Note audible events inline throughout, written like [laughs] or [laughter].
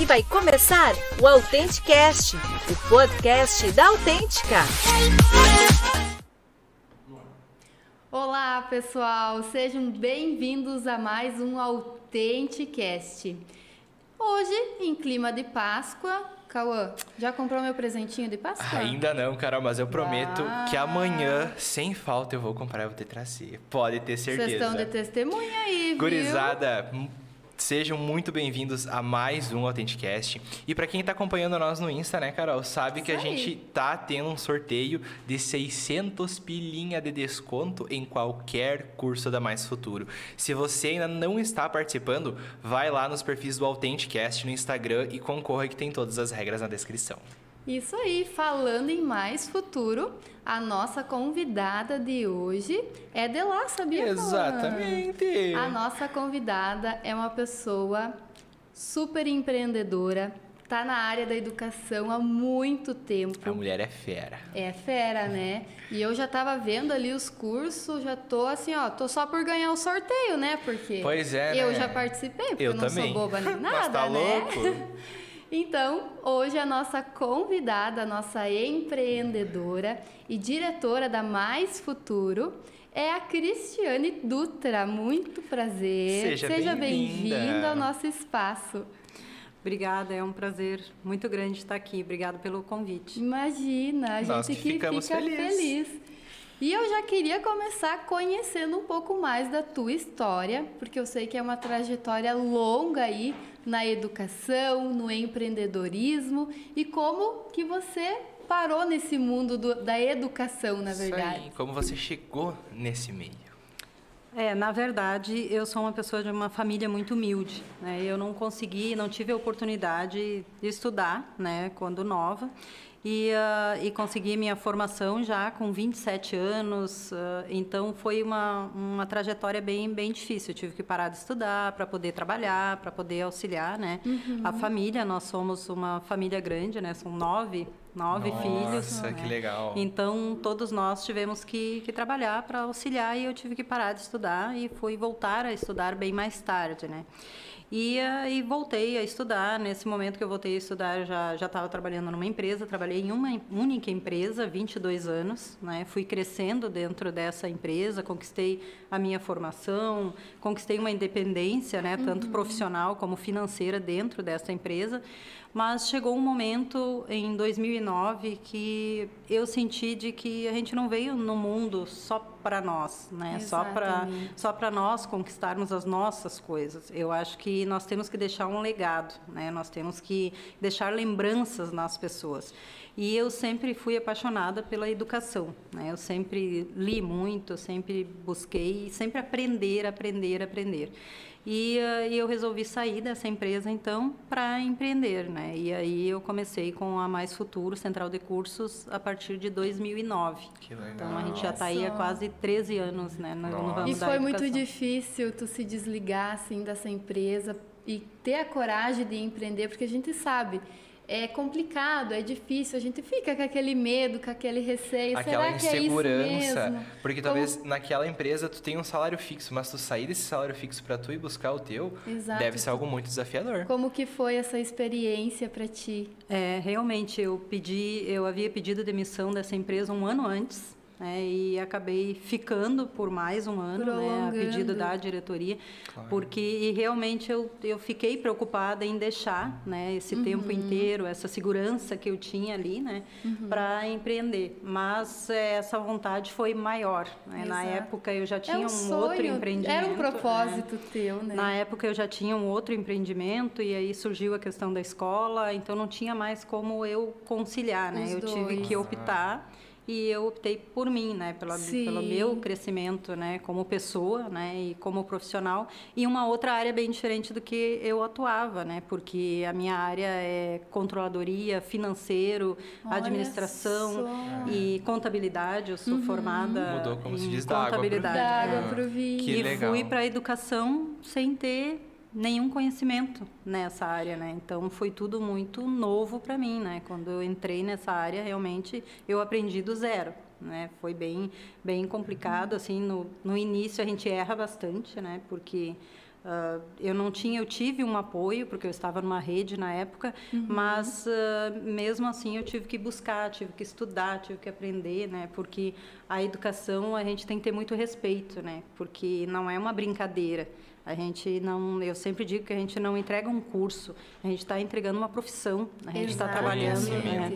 E vai começar o Autenticast, o podcast da Autêntica. Olá, pessoal, sejam bem-vindos a mais um Autenticast. Hoje, em clima de Páscoa, Cauã, já comprou meu presentinho de Páscoa? Ainda não, Carol, mas eu prometo Ah. que amanhã, sem falta, eu vou comprar e vou te trazer. Pode ter certeza. Vocês estão de testemunha aí, viu? Gurizada, sejam muito bem-vindos a mais um Autenticast. E pra quem tá acompanhando nós no Insta, né, Carol, sabe que a Isso aí. gente tá tendo um sorteio de 600 pilinha de desconto em qualquer curso da Mais Futuro. Se você ainda não está participando, vai lá nos perfis do Autenticast no Instagram e concorra que tem todas as regras na descrição. Isso aí, falando em mais futuro, a nossa convidada de hoje é de lá, sabia? Exatamente. A nossa convidada é uma pessoa super empreendedora, tá na área da educação há muito tempo. A mulher é fera. É fera, né? E eu já tava vendo ali os cursos, já tô assim, ó, tô só por ganhar o sorteio, né? Porque Pois é, eu né? já participei, porque eu, Eu não também. sou boba nem [laughs] Mas nada, tá né? louco? [laughs] Então, hoje a nossa convidada, a nossa empreendedora e diretora da Mais Futuro é a Cristiane Dutra. Muito prazer. Seja bem-vinda. bem-vinda ao nosso espaço. Obrigada, é um prazer muito grande estar aqui. Obrigada pelo convite. Imagina, a Nós gente que que ficamos fica felizes. feliz. E eu já queria começar conhecendo um pouco mais da tua história, porque eu sei que é uma trajetória longa aí na educação, no empreendedorismo e como que você parou nesse mundo do- da educação, na Isso verdade. aí, como você chegou nesse meio? É, na verdade, eu sou uma pessoa de uma família muito humilde. Né? Eu não consegui, não tive a oportunidade de estudar, né, quando nova. E, ah, e consegui minha formação já com 27 anos, ah, então foi uma, uma trajetória bem, bem difícil. Eu tive que parar de estudar para poder trabalhar, para poder auxiliar né? a família. Nós somos uma família grande, né? são nove, nove filhos. Nossa, que né? legal. Então, todos nós tivemos que, que trabalhar para auxiliar e eu tive que parar de estudar e fui voltar a estudar bem mais tarde, né? E, e voltei a estudar. Nesse momento que eu voltei a estudar, eu já já estava trabalhando numa empresa. Trabalhei em uma única empresa, 22 anos. Né? Fui crescendo dentro dessa empresa, conquistei a minha formação, conquistei uma independência, né? Tanto profissional como financeira dentro dessa empresa. Mas chegou um momento em 2009 que eu senti de que a gente não veio no mundo só para nós, né? Só para Exatamente. só para nós conquistarmos as nossas coisas. Eu acho que nós temos que deixar um legado, né? Nós temos que deixar lembranças nas pessoas. E eu sempre fui apaixonada pela educação, né? Eu sempre li muito, sempre busquei, sempre aprender, aprender, aprender. E, eh, e eu resolvi sair dessa empresa então para empreender, né? E aí eu comecei com a Mais Futuro Central de Cursos a partir de 2009. Que legal. Então a gente já está aí há quase 13 anos, né? No, no ramo E da foi muito difícil tu se desligar assim dessa empresa e ter a coragem de empreender, porque a gente sabe, é complicado, é difícil, a gente fica com aquele medo, com aquele receio, Aquela será que é isso insegurança. mesmo? Porque Como- talvez naquela empresa tu tenha um salário fixo, mas tu sair desse salário fixo pra tu ir buscar o teu, Exato. deve ser algo muito desafiador. Como que foi essa experiência para ti? É, realmente eu pedi, eu havia pedido demissão dessa empresa um ano antes, né, e acabei ficando por mais um ano, né, a pedido da diretoria, porque e realmente eu, eu fiquei preocupada em deixar, né, esse Uhum. tempo inteiro, essa segurança que eu tinha ali, né, para empreender. Mas é, essa vontade foi maior. Né? Na época eu já é tinha um, um, sonho, outro empreendimento. era um né. propósito teu, né? Na época eu já tinha um outro empreendimento e aí surgiu a questão da escola, então não tinha mais como eu conciliar, né? Os eu tive dois. que optar e eu optei por mim, né? Sim. pelo meu crescimento, né? Como pessoa, né? E como profissional e uma outra área bem diferente do que eu atuava, né? Porque a minha área é controladoria, financeiro, Olha administração só. e contabilidade. Eu sou formada Mudou, como se em diz, da água pro contabilidade. É. água pro vinho. Que e legal. fui para a educação sem ter nenhum conhecimento nessa área, né? Então foi tudo muito novo para mim, né? Quando eu entrei nessa área, realmente eu aprendi do zero, né? Foi bem bem complicado assim no, no início a gente erra bastante, né? Porque Uh, eu não tinha, eu tive um apoio porque eu estava numa rede na época, uhum. mas uh, mesmo assim eu tive que buscar, tive que estudar, tive que aprender, né? Porque a educação a gente tem que ter muito respeito, né? Porque não é uma brincadeira. A gente não, eu sempre digo que a gente não entrega um curso, a gente está entregando uma profissão, a gente está trabalhando, né?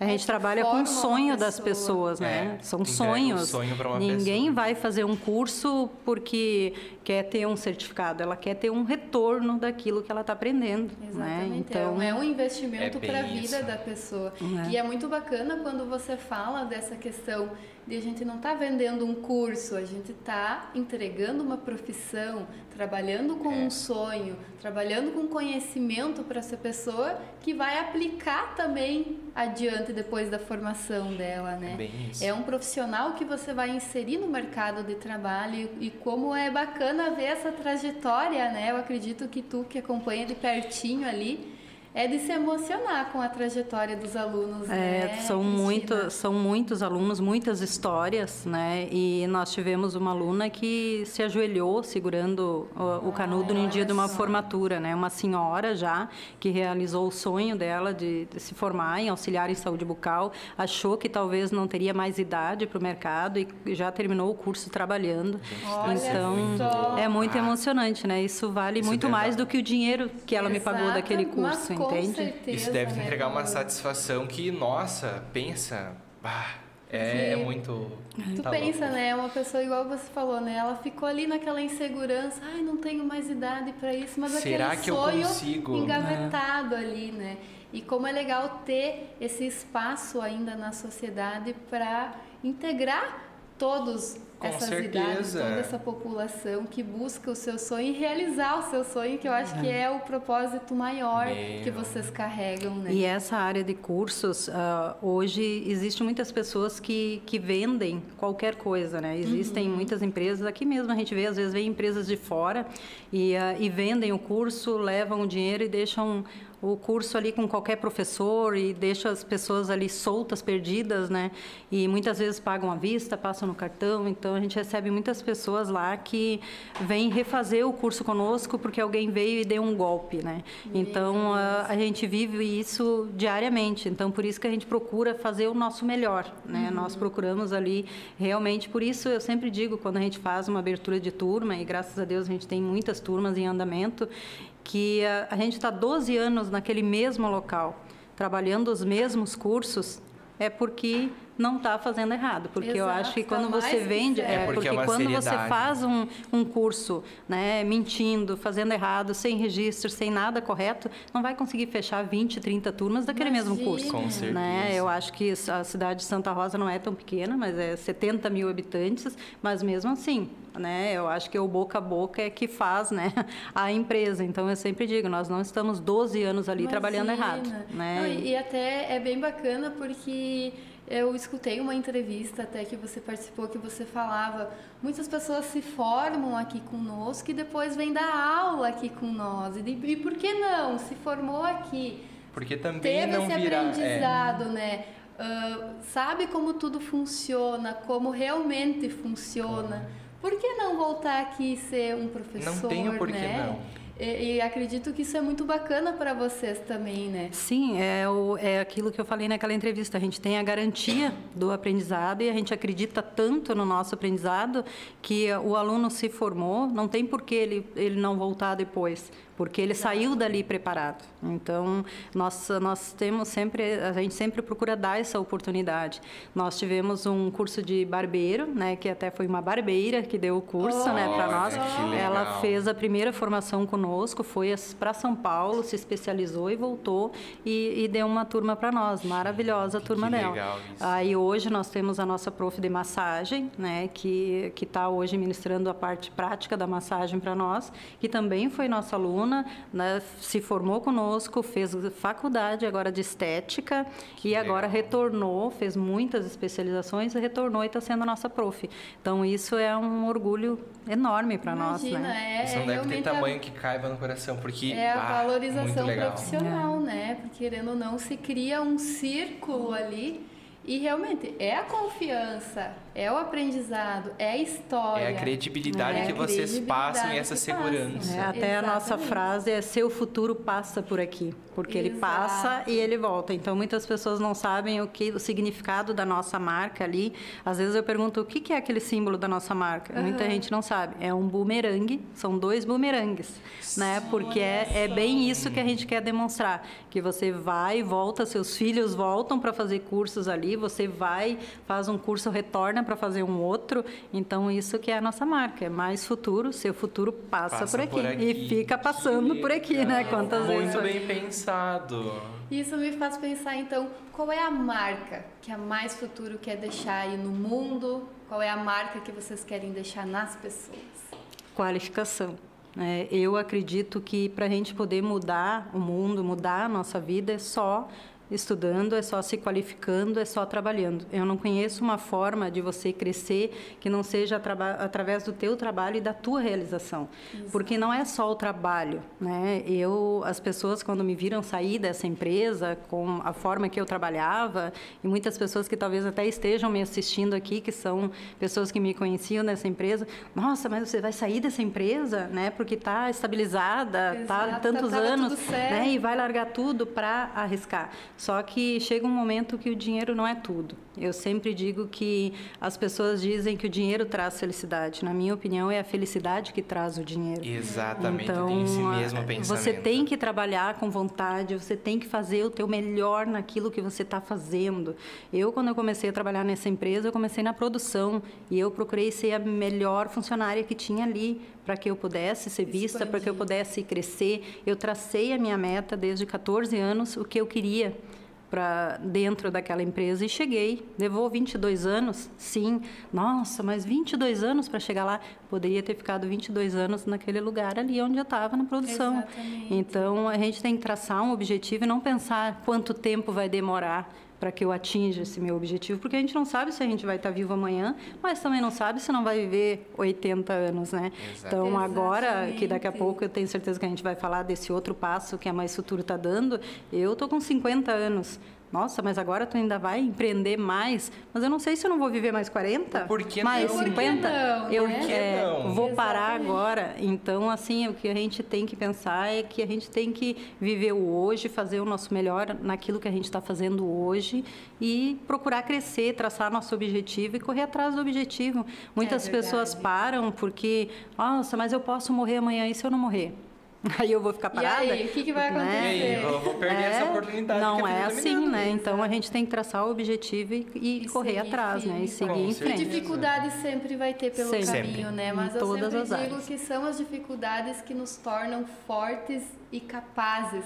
a gente é trabalha com o sonho das pessoas, né? É, São sonhos. Um sonho Ninguém pessoa. vai fazer um curso porque quer ter um certificado, ela quer ter um retorno daquilo que ela está aprendendo, né? Exatamente. né? Então é um investimento é para a vida da pessoa. É. E é muito bacana quando você fala dessa questão de a gente não está vendendo um curso, a gente está entregando uma profissão, trabalhando com é. um sonho, trabalhando com conhecimento para essa pessoa que vai aplicar também adiante depois da formação dela, né? É, é um profissional que você vai inserir no mercado de trabalho e, e como é bacana ver essa trajetória, né? Eu acredito que tu que acompanha de pertinho ali, é de se emocionar com a trajetória dos alunos, é, né? São, muito, são muitos alunos, muitas histórias, né? E nós tivemos uma aluna que se ajoelhou segurando o, o canudo no dia de uma formatura, né? Uma senhora já que realizou o sonho dela de, de, se formar em auxiliar em saúde bucal, achou que talvez não teria mais idade para o mercado e já terminou o curso trabalhando. Olha então, é muito emocionante, né? Isso vale Isso muito mais do que o dinheiro que ela Exato, me pagou daquele curso entende? Certeza, Isso deve né? entregar uma satisfação que, nossa, pensa, bah, é, é muito. Tu tá pensa, louco. né? Uma pessoa igual você falou, né? Ela ficou ali naquela insegurança, ai, não tenho mais idade para isso, mas Será aquele que sonho eu consigo? engavetado é. ali, né? E como é legal ter esse espaço ainda na sociedade para integrar todos com essas certeza. idades, toda essa população que busca o seu sonho e realizar o seu sonho, que eu acho que é o propósito maior Meu. que vocês carregam. Né? E essa área de cursos, uh, hoje existem muitas pessoas que, que vendem qualquer coisa, né? Existem uhum. muitas empresas, aqui mesmo a gente vê, às vezes vem empresas de fora e, uh, e vendem o curso, levam o dinheiro e deixam o curso ali com qualquer professor e deixa as pessoas ali soltas, perdidas, né? E muitas vezes pagam à vista, passam no cartão. Então a gente recebe muitas pessoas lá que vêm refazer o curso conosco porque alguém veio e deu um golpe, né? Então a, a gente vive isso diariamente. Então por isso que a gente procura fazer o nosso melhor, né? Uhum. Nós procuramos ali realmente. Por isso eu sempre digo quando a gente faz uma abertura de turma e graças a Deus a gente tem muitas turmas em andamento que a, a gente está 12 anos naquele mesmo local, trabalhando os mesmos cursos, é porque não está fazendo errado, porque Exato, eu acho que quando tá você vende, é, é porque, porque é quando seriedade. você faz um, um curso, né, mentindo, fazendo errado, sem registro, sem nada correto, não vai conseguir fechar 20, 30 turmas daquele Imagina. mesmo curso. Com certeza. Né? Eu acho que a cidade de Santa Rosa não é tão pequena, mas é 70 mil habitantes, mas mesmo assim, né, eu acho que o boca a boca é que faz, né, [laughs] a empresa. Então eu sempre digo, nós não estamos 12 anos ali Imagina. trabalhando errado, né? Não, e, e até é bem bacana porque eu escutei uma entrevista até que você participou que você falava muitas pessoas se formam aqui conosco e depois vêm dar aula aqui com nós. E, e por que não? Se formou aqui. Porque também teve não esse vira, aprendizado é... né? Uh, sabe como tudo funciona como realmente funciona? Por que não voltar aqui e ser um professor não tenho por que né? não e, e, acredito que isso é muito bacana para vocês também, né? Sim, é, o, é aquilo que eu falei naquela entrevista. A gente tem a garantia do aprendizado e a gente acredita tanto no nosso aprendizado que o aluno se formou, não tem por que ele, ele não voltar depois porque ele saiu dali preparado. Então, nós, nós temos sempre, a gente sempre procura dar essa oportunidade. Nós tivemos um curso de barbeiro, né, que até foi uma barbeira que deu o curso, oh, né, para nós. Ela fez a primeira formação conosco, foi para São Paulo, se especializou e voltou e, e deu uma turma para nós, maravilhosa a turma que dela. Aí hoje nós temos a nossa prof de massagem, né, que que está hoje ministrando a parte prática da massagem para nós, que também foi nossa aluna aluna, né, se formou conosco, fez faculdade agora de estética que e legal. agora retornou, fez muitas especializações e retornou e está sendo nossa prof. Então isso é um orgulho enorme para nós, né? É, isso não é deve ter tamanho que caiba no coração, porque é a ah, valorização profissional, é. né? Porque querendo ou não se cria um círculo ali e realmente é a confiança, é o aprendizado, é a história. É a credibilidade É que a vocês credibilidade passam e essa segurança. É, até a nossa Exatamente. frase é seu futuro passa por aqui, porque ele Exato. passa e ele volta. Então muitas pessoas não sabem o que o significado da nossa marca ali. Às vezes eu pergunto o que que é aquele símbolo da nossa marca. Muita gente não sabe. É um bumerangue, são dois bumerangues, né? Porque é, é bem isso que a gente quer demonstrar, que você vai e volta, seus filhos voltam para fazer cursos ali, você vai, faz um curso, retorna para fazer um outro. Então isso que é a nossa marca, é mais futuro, seu futuro passa, Passa por, aqui. por aqui. e fica passando Que por aqui, né? legal. Quantas vezes Muito bem pensado. Isso me faz pensar, então, qual é a marca que a Mais Futuro quer deixar aí no mundo? Qual é a marca que vocês querem deixar nas pessoas? qualificação. né? eu acredito que para a gente poder mudar o mundo, mudar a nossa vida, é só estudando, é só se qualificando, é só trabalhando. Eu não conheço uma forma de você crescer que não seja através do teu trabalho e da tua realização, porque não é só o trabalho, né? Eu, as pessoas quando me viram sair dessa empresa com a forma que eu trabalhava e muitas pessoas que talvez até estejam me assistindo aqui, que são pessoas que me conheciam nessa empresa, nossa, mas você vai sair dessa empresa, né? Porque está estabilizada, há Exato, tantos tava anos, né? E vai largar tudo para arriscar. Só que chega um momento que o dinheiro não é tudo. Eu sempre digo que as pessoas dizem que o dinheiro traz felicidade. Na minha opinião, é a felicidade que traz o dinheiro. Exatamente, Então, tem esse mesmo pensamento. você tem que trabalhar com vontade, você tem que fazer o teu melhor naquilo que você está fazendo. Eu, quando eu comecei a trabalhar nessa empresa, eu comecei na produção e eu procurei ser a melhor funcionária que tinha ali para que eu pudesse ser vista, para que eu pudesse crescer. Eu tracei a minha meta desde 14 anos, o que eu queria para dentro daquela empresa e cheguei. Levou 22 anos? Sim. Nossa, mas 22 anos para chegar lá? Poderia ter ficado 22 anos naquele lugar ali onde eu estava na produção. Exatamente. Então, a gente tem que traçar um objetivo e não pensar quanto tempo vai demorar para que eu atinja esse meu objetivo, porque a gente não sabe se a gente vai estar vivo amanhã, mas também não sabe se não vai viver 80 anos, né? Exato. Então, agora, que daqui a Exatamente. pouco eu tenho certeza que a gente vai falar desse outro passo que a Mais Futuro está dando, eu tô com 50 anos. Nossa, mas agora tu ainda vai empreender mais? Mas eu não sei se eu não vou viver mais 40? Por que mais não? Por que 50? não, eu né? Por que é, não? vou parar Exatamente. agora. Então, assim, o que a gente tem que pensar é que a gente tem que viver o hoje, fazer o nosso melhor naquilo que a gente está fazendo hoje e procurar crescer, traçar nosso objetivo e correr atrás do objetivo. Muitas É pessoas param porque, nossa, mas eu posso morrer amanhã e se eu não morrer? [laughs] Aí eu vou ficar E parada. aí, o que que vai né? acontecer? E aí, eu vou perder essa É, oportunidade Não é assim, né? Então a gente tem que traçar o objetivo e, e E correr atrás, né? firme, E seguir com em E frente. dificuldade sempre vai ter pelo Sempre. caminho, né? Em Mas eu todas sempre as digo áreas. que são as dificuldades que nos tornam fortes e capazes.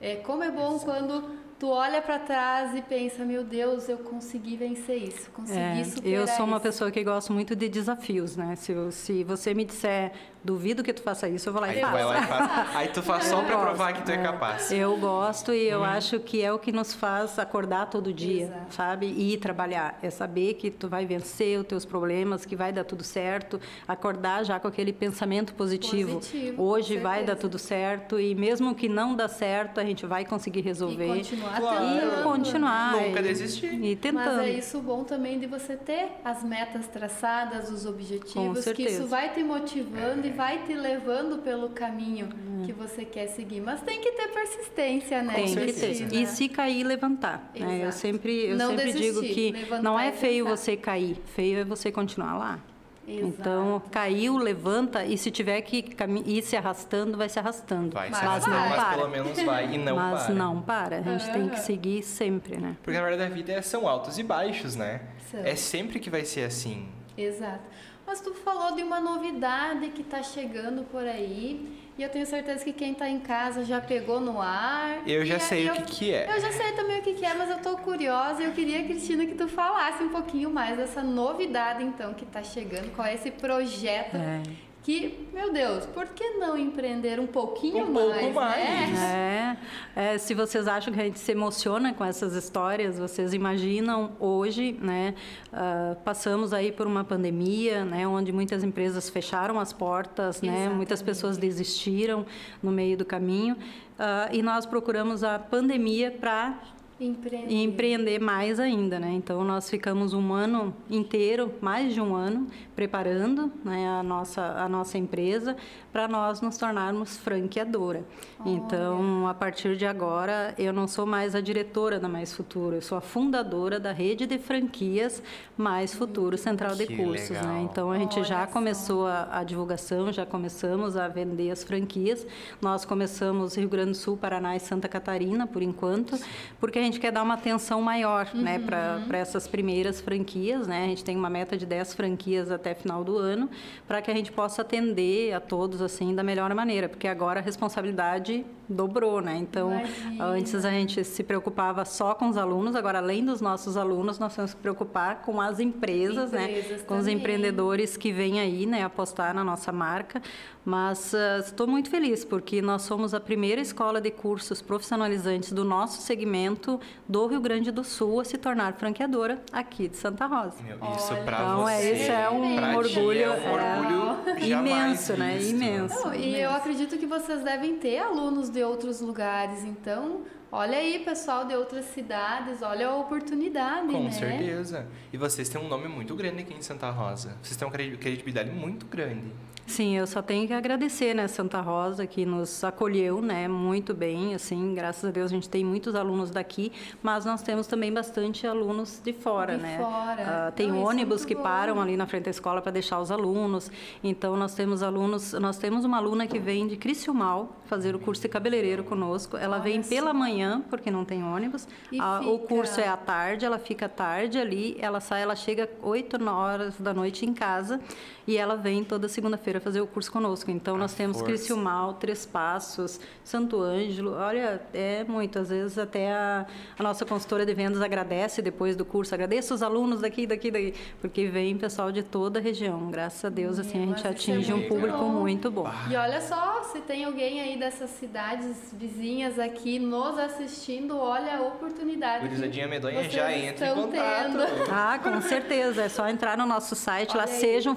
É, como é bom quando tu olha para trás e pensa, meu Deus, eu consegui vencer isso, consegui É, superar eu sou uma isso. pessoa que gosto muito de desafios, né? Se, eu- se você me disser, duvido que tu faça isso, eu vou lá Aí e tu faço. vai lá e [laughs] faz. Aí tu faz só gosto, provar que tu é é. capaz. Eu gosto e eu acho que é o que nos faz acordar todo dia, Exato. sabe? E ir trabalhar. É saber que tu vai vencer os teus problemas, que vai dar tudo certo. Acordar já com aquele pensamento positivo. Positivo, Hoje vai dar tudo certo e mesmo que não dá certo, a gente vai conseguir resolver. E continuar Claro. E continuar. Nunca e- desistir. E tentando. Mas é isso bom também de você ter as metas traçadas, os objetivos, que certeza. isso vai te motivando e vai te levando pelo caminho que você quer seguir. Mas tem que ter persistência, né? Tem que ter. E se cair, levantar. né? Eu Exato. sempre, eu Não sempre digo que não é feio você cair, feio é você continuar lá. Exato. Então, caiu, levanta e se tiver que ir se arrastando, vai se arrastando. Vai se Mas arrastando, vai. mas para. pelo menos vai e não mas para. não para. A gente tem que seguir sempre, né? Porque na verdade a vida é- são altos e baixos, né? São. É sempre que vai ser assim. Exato. Mas tu falou de uma novidade que está chegando por aí. E eu tenho certeza que quem está em casa já pegou no ar. Eu já sei o eu- que que é. Eu já sei também o que, que é, mas eu tô curiosa e eu queria, Cristina, que tu falasse um pouquinho mais dessa novidade, então, que está chegando. Qual é esse projeto É. que, meu Deus, por que não empreender um pouquinho Um pouco mais, mais. né? É, é, se vocês acham que a gente se emociona com essas histórias, vocês imaginam hoje, né? ah, passamos aí por uma pandemia, né? Onde muitas empresas fecharam as portas, né? Muitas Exatamente. pessoas desistiram no meio do caminho ah, e nós procuramos a pandemia para Empreender. e empreender mais ainda, né? Então nós ficamos um ano inteiro, mais de um ano, preparando né, a, nossa, a nossa empresa para nós nos tornarmos franqueadora. Então, a partir de agora, eu não sou mais a diretora da Mais Futuro, eu sou a fundadora da rede de franquias Mais Futuro Central de Que Cursos. legal. Né? Então, a gente Olha já só. começou a, a divulgação, já começamos a vender as franquias. Nós começamos Rio Grande do Sul, Paraná e Santa Catarina, por enquanto, porque a gente quer dar uma atenção maior né, para essas primeiras franquias. Né? A gente tem uma meta de 10 franquias até final do ano, para que a gente possa atender a todos assim da melhor maneira, porque agora a responsabilidade dobrou, né? Então, Imagina. antes a gente se preocupava só com os alunos, agora além dos nossos alunos, nós temos que preocupar com as empresas, né? Empresas Com os empreendedores que vêm aí, né, apostar na nossa marca. Mas ah, estou muito feliz porque nós somos a primeira escola de cursos profissionalizantes do nosso segmento do Rio Grande do Sul a se tornar franqueadora aqui de Santa Rosa. Meu, isso pra então, você. é, isso é um orgulho, É um é, orgulho imenso, né? visto. Imenso. Não, e eu acredito que vocês devem ter alunos de outros lugares, então olha aí, pessoal de outras cidades, olha a oportunidade, Com né? certeza. E vocês têm um nome muito grande aqui em Santa Rosa. Vocês têm uma credi- credibilidade muito grande. Sim, eu só tenho que agradecer, né, Santa Rosa, que nos acolheu, né, muito bem, assim, graças a Deus a gente tem muitos alunos daqui, mas nós temos também bastante alunos de fora, De né? fora. Ah, tem Não, é ônibus muito que bom. param ali na frente da escola para deixar os alunos, então nós temos alunos, nós temos uma aluna que vem de Criciúmal fazer o curso de cabeleireiro conosco, ela Olha vem pela manhã, porque não tem ônibus, Ah, o curso é à tarde, ela fica tarde ali, ela sai, ela chega 8 horas da noite em casa e ela vem toda segunda-feira fazer o curso conosco. Então, A nós temos força. Criciúmal, Três Passos, Santo Ângelo. Olha, é muito. Às vezes, até a, a nossa consultora de vendas agradece depois do curso. Agradeço os alunos daqui, daqui, daqui. Porque vem pessoal de toda a região. Graças a Deus, assim, a gente isso é atinge um público bom. muito bom. E olha só, se tem alguém aí dessas cidades vizinhas aqui nos assistindo, olha a oportunidade. Gurizadinha medonha já entra em estão contato. tendo. Ah, com certeza. É só entrar no nosso site, lá Olha aí. seja um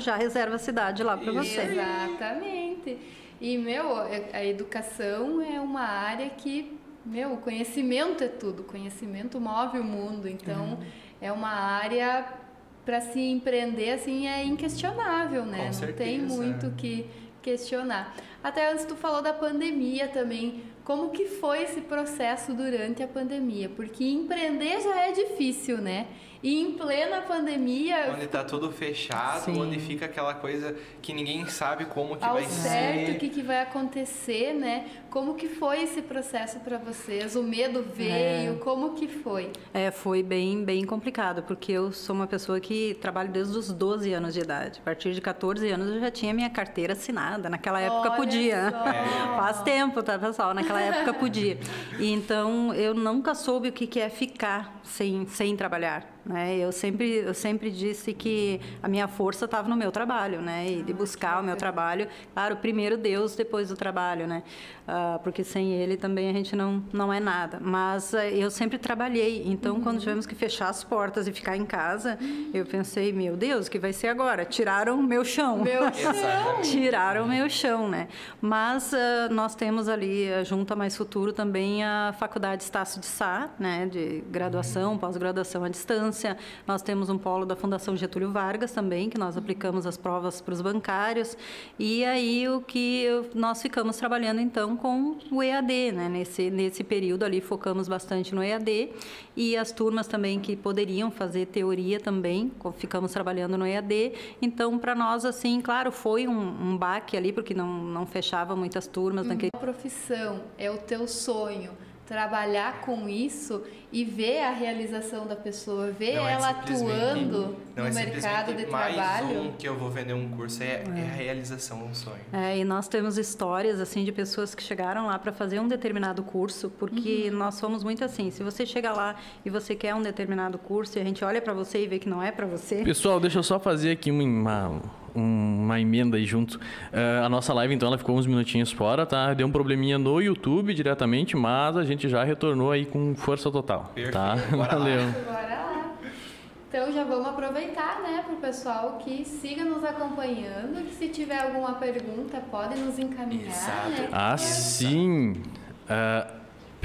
já reserva a cidade lá para você. Exatamente. E, meu, a educação é uma área que, meu, o conhecimento é tudo. O conhecimento move o mundo. Então, é uma área para se empreender, assim, é inquestionável, né? Com Não certeza. tem muito o que questionar. Até antes tu falou da pandemia também. Como que foi esse processo durante a pandemia? Porque empreender já é difícil, né? E em plena pandemia, Onde tá tudo fechado, Sim. onde fica aquela coisa que ninguém sabe como que ao vai certo ser. o que, que vai acontecer, né? Como que foi esse processo para vocês? O medo veio? Como que foi? É, foi bem, bem complicado, porque eu sou uma pessoa que trabalho desde os 12 anos de idade. A partir de 14 anos eu já tinha minha carteira assinada. Naquela época Olha podia. só. É. Faz tempo, tá, pessoal? Naquela época podia. E então eu nunca soube o que que é ficar sem, sem trabalhar. Né? Eu, sempre, eu sempre disse que a minha força estava no meu trabalho, né? E de buscar o meu trabalho. Claro, primeiro Deus, depois o trabalho, né? Porque sem ele também a gente não, não é nada. Mas ah, eu sempre trabalhei. Então, quando tivemos que fechar as portas e ficar em casa, eu pensei, meu Deus, o que vai ser agora? Tiraram meu chão. Meu [laughs] Exatamente. Tiraram meu chão, né? Mas ah, nós temos ali, ah, junto a Mais Futuro, também a Faculdade Estácio de Sá, né? De graduação, pós-graduação à distância. Nós temos um polo da Fundação Getúlio Vargas também, que nós aplicamos as provas para os bancários. E aí o que eu- nós ficamos trabalhando então com o EAD, né? Nesse, nesse período ali focamos bastante no EAD e as turmas também que poderiam fazer teoria também, ficamos trabalhando no EAD. Então, para nós, assim, claro, foi um, um baque ali, porque não, não fechava muitas turmas naquele A profissão é o teu sonho. Trabalhar com isso e ver a realização da pessoa, ver Não é ela simplesmente- atuando não no é mercado de mais trabalho. um que eu vou vender um curso, é, é a realização de um sonho. É, e nós temos histórias assim de pessoas que chegaram lá para fazer um determinado curso, porque Uhum. nós somos muito assim. Se você chega lá e você quer um determinado curso e a gente olha para você e vê que não é para você, Pessoal, deixa eu só fazer aqui uma, uma emenda aí junto. Eh, a nossa live, então, ela ficou uns minutinhos fora, tá? Deu um probleminha no YouTube diretamente, mas a gente já retornou aí com força total, tá? Perfeito, [laughs] bora lá. Valeu. Bora lá. Então já vamos aproveitar, né, para o pessoal que siga nos acompanhando, que se tiver alguma pergunta pode nos encaminhar, Exato. né? Assim, ah,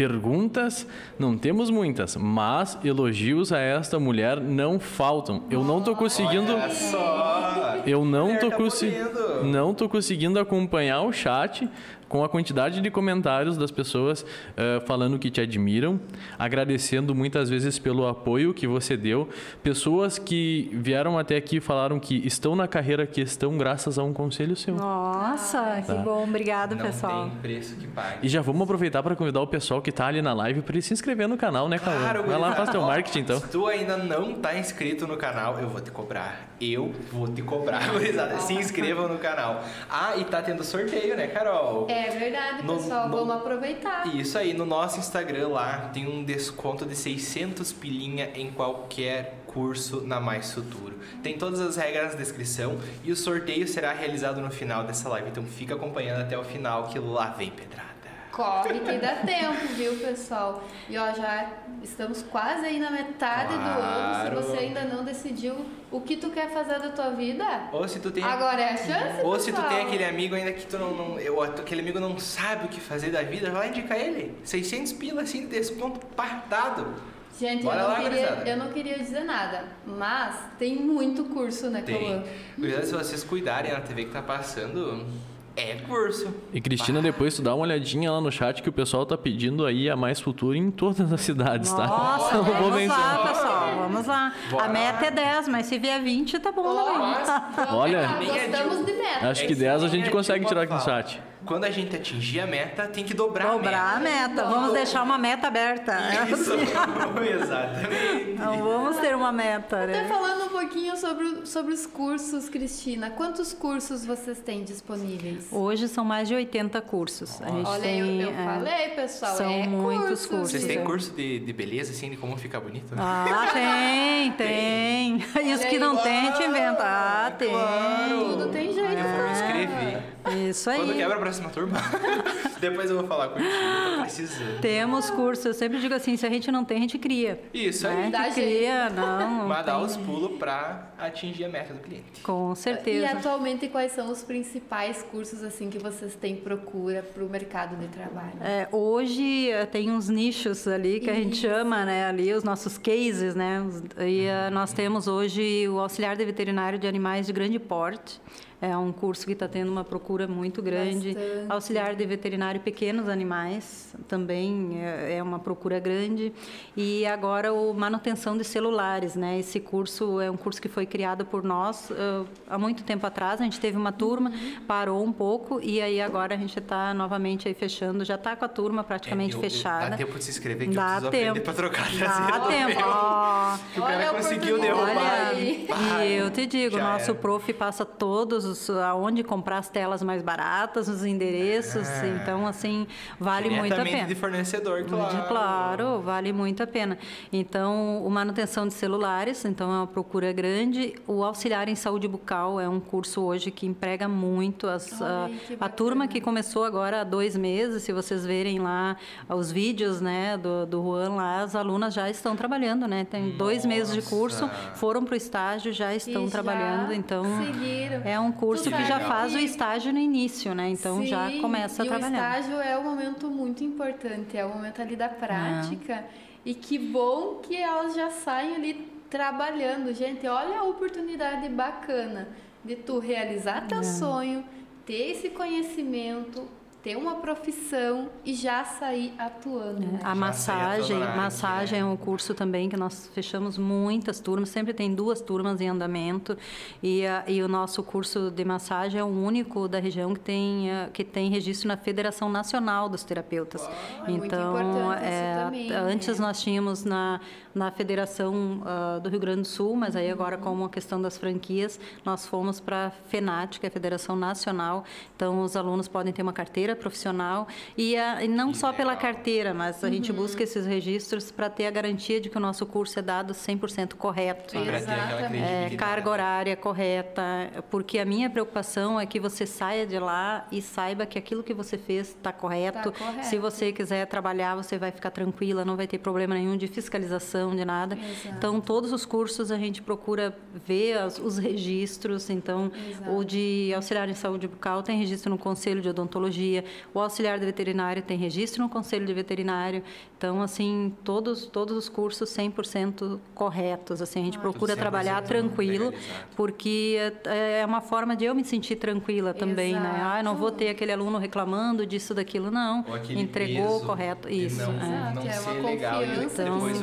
Perguntas, não temos muitas, mas elogios a esta mulher não faltam. Eu não tô conseguindo. Olha só! Eu não tô, tá consi- não tô conseguindo acompanhar o chat com a quantidade de comentários das pessoas eh, falando que te admiram, agradecendo muitas vezes pelo apoio que você deu. Pessoas que vieram até aqui e falaram que estão na carreira que estão graças a um conselho seu. Nossa, que bom. Obrigado, Não pessoal. tem preço que pague. E já vamos aproveitar para convidar o pessoal que está ali na live para ele se inscrever no canal, né, Cauã? Claro, Vai lá, faz teu marketing então. Se tu ainda não tá inscrito no canal, eu vou te cobrar. Eu vou te cobrar, [laughs] gurizada. Se inscrevam no canal. Ah, e tá tendo sorteio, né, Carol? É verdade, No- pessoal. no- Vamos aproveitar. Isso aí, no nosso Instagram lá tem um desconto de 600 pilinha em qualquer curso na Mais Futuro. Tem todas as regras na descrição e o sorteio será realizado no final dessa live. Então fica acompanhando até o final que lá vem pedrada. Corre que dá tempo, viu, pessoal? E ó, já estamos quase aí na metade do ano. Claro. Se você ainda não decidiu o que tu quer fazer da tua vida, Ou se tu tem agora é a chance, Ou se tu pessoal. tem aquele amigo ainda que tu não, não eu, aquele amigo não sabe o que fazer da vida, vai lá indicar ele. 600 pila assim de desconto partado. Gente, Bora eu, não lá, queria, gurizada. eu não queria dizer nada, mas tem muito curso, né. Cauã? Cuidado se vocês cuidarem na TV que tá passando, é curso. E Cristina, depois tu dá uma olhadinha lá no chat que o pessoal tá pedindo aí a mais futuro em todas as cidades, tá? Nossa, Não vou vamos vencer. lá, pessoal. Vamos lá. Bora. A meta é 10, mas se vier 20, tá bom também. [laughs] Vamos Olha, gostamos de- meta. Acho que 10 a gente é consegue tipo tirar aqui no chat. Quando a gente atingir a meta, tem que dobrar, Dobrar a a meta. meta. Vamos deixar uma meta aberta. Isso, [laughs] exatamente. Não vamos ter uma meta, Até né? falando um pouquinho sobre, sobre os cursos, Cristina. Quantos cursos vocês têm disponíveis? Hoje são mais de 80 cursos. A gente Olha, tem, eu, eu é, falei, pessoal. são é muitos cursos. cursos. Vocês têm curso de, de beleza, assim, de como ficar bonito? Ah, tem, [laughs] tem. E [laughs] os que não tem, gente inventa. Ah, tem. Tudo tem jeito. Eu vou me né? inscrever. Isso aí. Quando quebra a próxima turma? [laughs] Depois eu vou falar contigo, tô precisando. Temos cursos. Eu sempre digo assim, se a gente não tem, a gente cria. Isso né? aí. Dá A gente cria, não. Mas dá os pulos pra atingir a meta do cliente. Com E certeza. atualmente quais são os principais cursos assim que vocês têm procura para o mercado de trabalho? É, hoje eh, tem uns nichos ali que a gente chama, né, ali os nossos cases, né? E eh, nós temos hoje o auxiliar de veterinário de animais de grande porte. É um curso que está tendo uma procura muito grande. Bastante. Auxiliar de veterinário pequenos animais também é, é uma procura grande. E agora o manutenção de celulares, né? Esse curso é um curso que foi criado por nós eh, há muito tempo atrás. A gente teve uma turma, Uhum. parou um pouco e aí agora a gente está novamente aí fechando. Já está com a turma praticamente É, eu- eu- fechada. Dá tempo de se inscrever que eu Dá preciso aprender tempo. pra trocar a Dá tempo. meu. Ó, Que o Olha cara a conseguiu derrubar. Pá, e eu te digo, já nosso era. prof passa todos os aonde comprar as telas mais baratas, os endereços, Ah. então assim, vale muito a pena. de fornecedor, claro. Claro, vale muito a pena. Então, o manutenção de celulares, então é uma procura grande. O auxiliar em saúde bucal é um curso hoje que emprega muito as, Olha a, a turma que começou agora há dois meses. Se vocês verem lá os vídeos, né, do, do Juan lá, as alunas já estão trabalhando, né? Tem dois meses de curso, Nossa. foram para o estágio, já estão E já trabalhando. Então, seguiram. é um curso que já faz o que- estágio no início, né? Então já Sim, começa a trabalhar. o estágio é um momento muito importante, é o momento ali da prática. E que bom que elas já saem ali trabalhando. Gente, olha a oportunidade bacana de tu realizar teu sonho, ter esse conhecimento, ter uma profissão e já sair atuando. né? A Já massagem, na massagem é um curso também que nós fechamos muitas turmas, sempre tem duas turmas em andamento e, a- e o nosso curso de massagem é o único da região que tem eh, que tem registro na Federação Nacional dos Terapeutas. é muito então, é, também, antes né? nós tínhamos na na Federação ah, do Rio Grande do Sul, mas aí agora como a questão das franquias, nós fomos para a FENAT, que é a Federação Nacional. Então os alunos podem ter uma carteira profissional e, a- e não Que só pela carteira, mas a Uhum. gente busca esses registros para ter a garantia de que o nosso curso é dado 100% correto. Exatamente. É, carga horária correta, porque a minha preocupação é que você saia de lá e saiba que aquilo que você fez está correto. Tá correto. Se você quiser trabalhar, você vai ficar tranquila, não vai ter problema nenhum de fiscalização, de nada. Exato. Então, todos os cursos a gente procura ver as- os registros. Então, Exato. o de auxiliar em saúde bucal tem registro no Conselho de Odontologia. O auxiliar de veterinário tem registro no conselho de veterinário. Então, assim, todos, todos os cursos 100% corretos. Assim, a gente procura trabalhar tranquilo, legalizado. porque é é uma forma de eu me sentir tranquila também, né? Ah, eu não vou ter aquele aluno reclamando disso, daquilo, não. Entregou peso correto. Isso. Não, é. não Exato, é uma legal e confiança Então, depois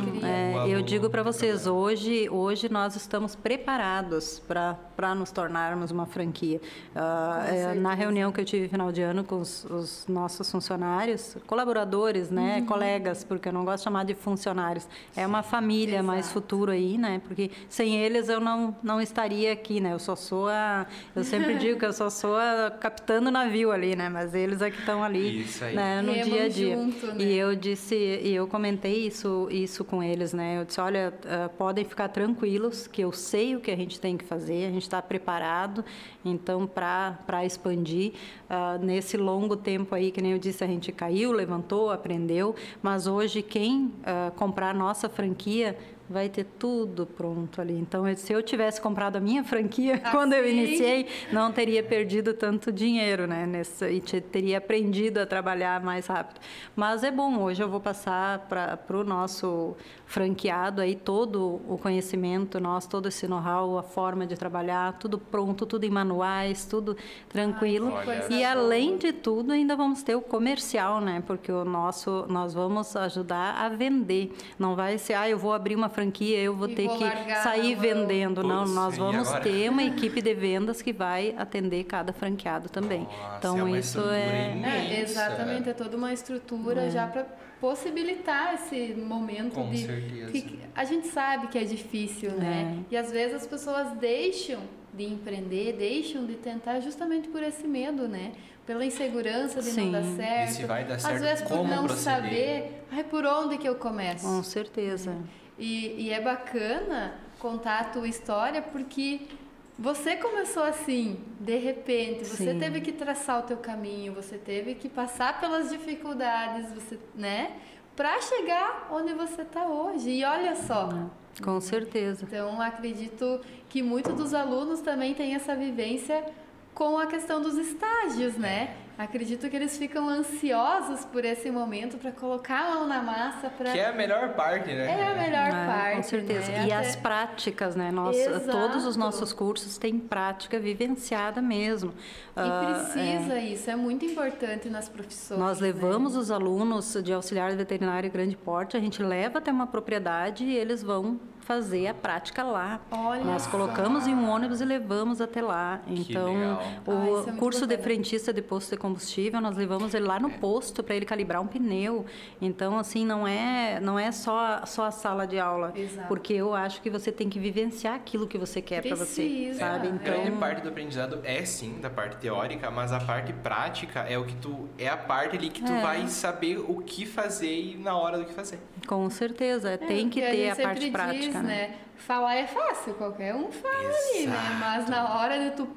é, eu digo para vocês, hoje, hoje nós estamos preparados para nos tornarmos uma franquia. É, na reunião que eu tive no final de ano com os, os nossos funcionários, colaboradores, né, Uhum. colegas, porque eu não gosto de chamar de funcionários, é uma família mais Exato. futuro aí, né, porque sem eles eu não, não estaria aqui, né, eu só sou a, eu sempre [laughs] digo que eu só sou a capitã do navio ali, né, mas eles é que estão ali, Isso aí. né, no Remam dia a dia. junto, né? E eu disse, e eu comentei isso, isso com eles, né? Eu disse, olha, ah, podem ficar tranquilos que eu sei o que a gente tem que fazer, a gente está preparado, então para expandir Ah, nesse longo tempo aí, que nem eu disse, a gente caiu, levantou, aprendeu, mas hoje quem ah, comprar nossa franquia vai ter tudo pronto ali. Então, eu- se eu tivesse comprado a minha franquia [laughs] quando eu Assim? iniciei, não teria perdido tanto dinheiro, né? Nesse, e te- teria aprendido a trabalhar mais rápido. Mas é bom, hoje eu vou passar para o nosso franqueado aí todo o conhecimento nosso, todo esse know-how, a forma de trabalhar, tudo pronto, tudo em manuais, tudo tranquilo. Ai, e além de tudo, ainda vamos ter o comercial, né? Porque o nosso, nós vamos ajudar a vender. Não vai ser, ah, eu vou abrir uma franquia, eu vou E ter vou que largar sair mão. vendendo. Não, Putz, nós vamos agora? ter uma equipe de vendas que vai atender cada franqueado também. Nossa, então é isso é. É, exatamente, é toda uma estrutura já para possibilitar esse momento Com de certeza. Que a gente sabe que é difícil, né? É. E às vezes as pessoas deixam de empreender, deixam de tentar justamente por esse medo, né? Pela insegurança de Sim. não dar certo. E se vai dar Às certo, vezes por não proceder? saber, ai, por onde que eu começo? com certeza. E, e é bacana contar a tua história porque você começou assim, de repente, você Sim. teve que traçar o teu caminho, você teve que passar pelas dificuldades, você, né, para chegar onde você está hoje. E olha só, Com certeza. então acredito que muitos dos alunos também têm essa vivência com a questão dos estágios, né? Acredito que eles ficam ansiosos por esse momento para colocar a mão na massa para Que é a melhor parte, né? é a melhor É, parte, com certeza. né? E Até- as práticas, né? Exato. todos os nossos cursos têm prática vivenciada mesmo. E Ah, precisa isso, é muito importante nas profissões. Nós né? levamos os alunos de auxiliar veterinário grande porte, a gente leva até uma propriedade e eles vão fazer a prática lá. Olha Nós só. colocamos em um ônibus e levamos até lá. Então. Ah, o isso é curso de frentista de posto de combustível, nós levamos ele lá no posto para ele calibrar um pneu. Então, assim, não é não é só só a sala de aula, Exato. porque eu acho que você tem que vivenciar aquilo que você quer para você, sabe? é. Então, Grande parte do aprendizado é sim da parte teórica, mas a parte prática é o que tu é a parte ali que tu É. vai saber o que fazer e na hora do que fazer. com certeza, É, tem que ter a sempre parte diz, prática, né? Falar é fácil, qualquer um fala ali, né? Exato. Mas na hora de tu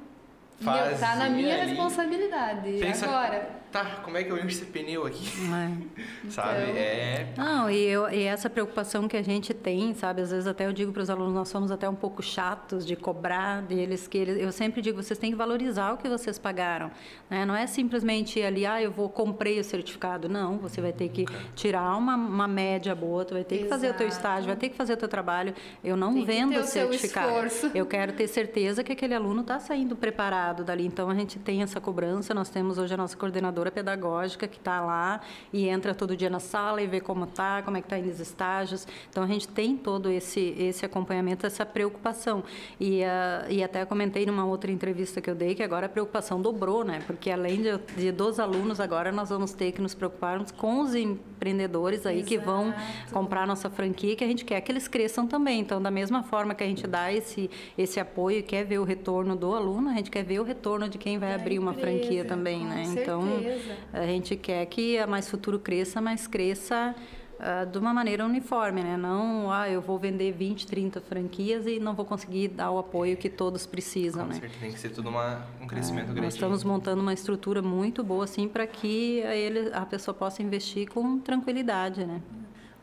meu, tá na minha ali. responsabilidade. Pensa- Agora, Tá, como é que eu encho esse pneu aqui? É. [laughs] Sabe? Então- É. Não, e, eu, e essa preocupação que a gente tem, sabe? Às vezes até eu digo para os alunos, nós somos até um pouco chatos de cobrar deles, que eles, eu sempre digo, vocês têm que valorizar o que vocês pagaram. Né? Não é simplesmente ali, ah, eu vou, comprei o certificado. Não, você vai ter que tirar uma, uma média boa, tu vai ter que fazer o teu Exato. estágio, vai ter que fazer o teu trabalho. Eu não Tem vendo o certificado. Eu quero ter certeza que aquele aluno está saindo preparado dali. Então, a gente tem essa cobrança. Nós temos hoje a nossa coordenadora pedagógica que está lá e entra todo dia na sala e vê como está, como é que está indo os estágios. Então, a gente tem todo esse, esse acompanhamento, essa preocupação. E, ah, e até comentei numa outra entrevista que eu dei que agora a preocupação dobrou, né? Porque além de, de dos alunos, agora nós vamos ter que nos preocuparmos com os empreendedores aí que vão Exato. comprar nossa franquia, que a gente quer que eles cresçam também. Então, da mesma forma que a gente dá esse, esse apoio e quer ver o retorno do aluno, a gente quer ver o retorno de quem vai Da abrir uma empresa, franquia também, com né? Então, certeza. a gente quer que a Mais Futuro cresça, mas cresça ah, de uma maneira uniforme, né? Não, ah, eu vou vender 20, 30 franquias e não vou conseguir dar o apoio que todos precisam, Com né? certeza tem que ser tudo uma, um crescimento grande. Nós estamos montando uma estrutura muito boa, assim, para que a, ele, a pessoa possa investir com tranquilidade, né?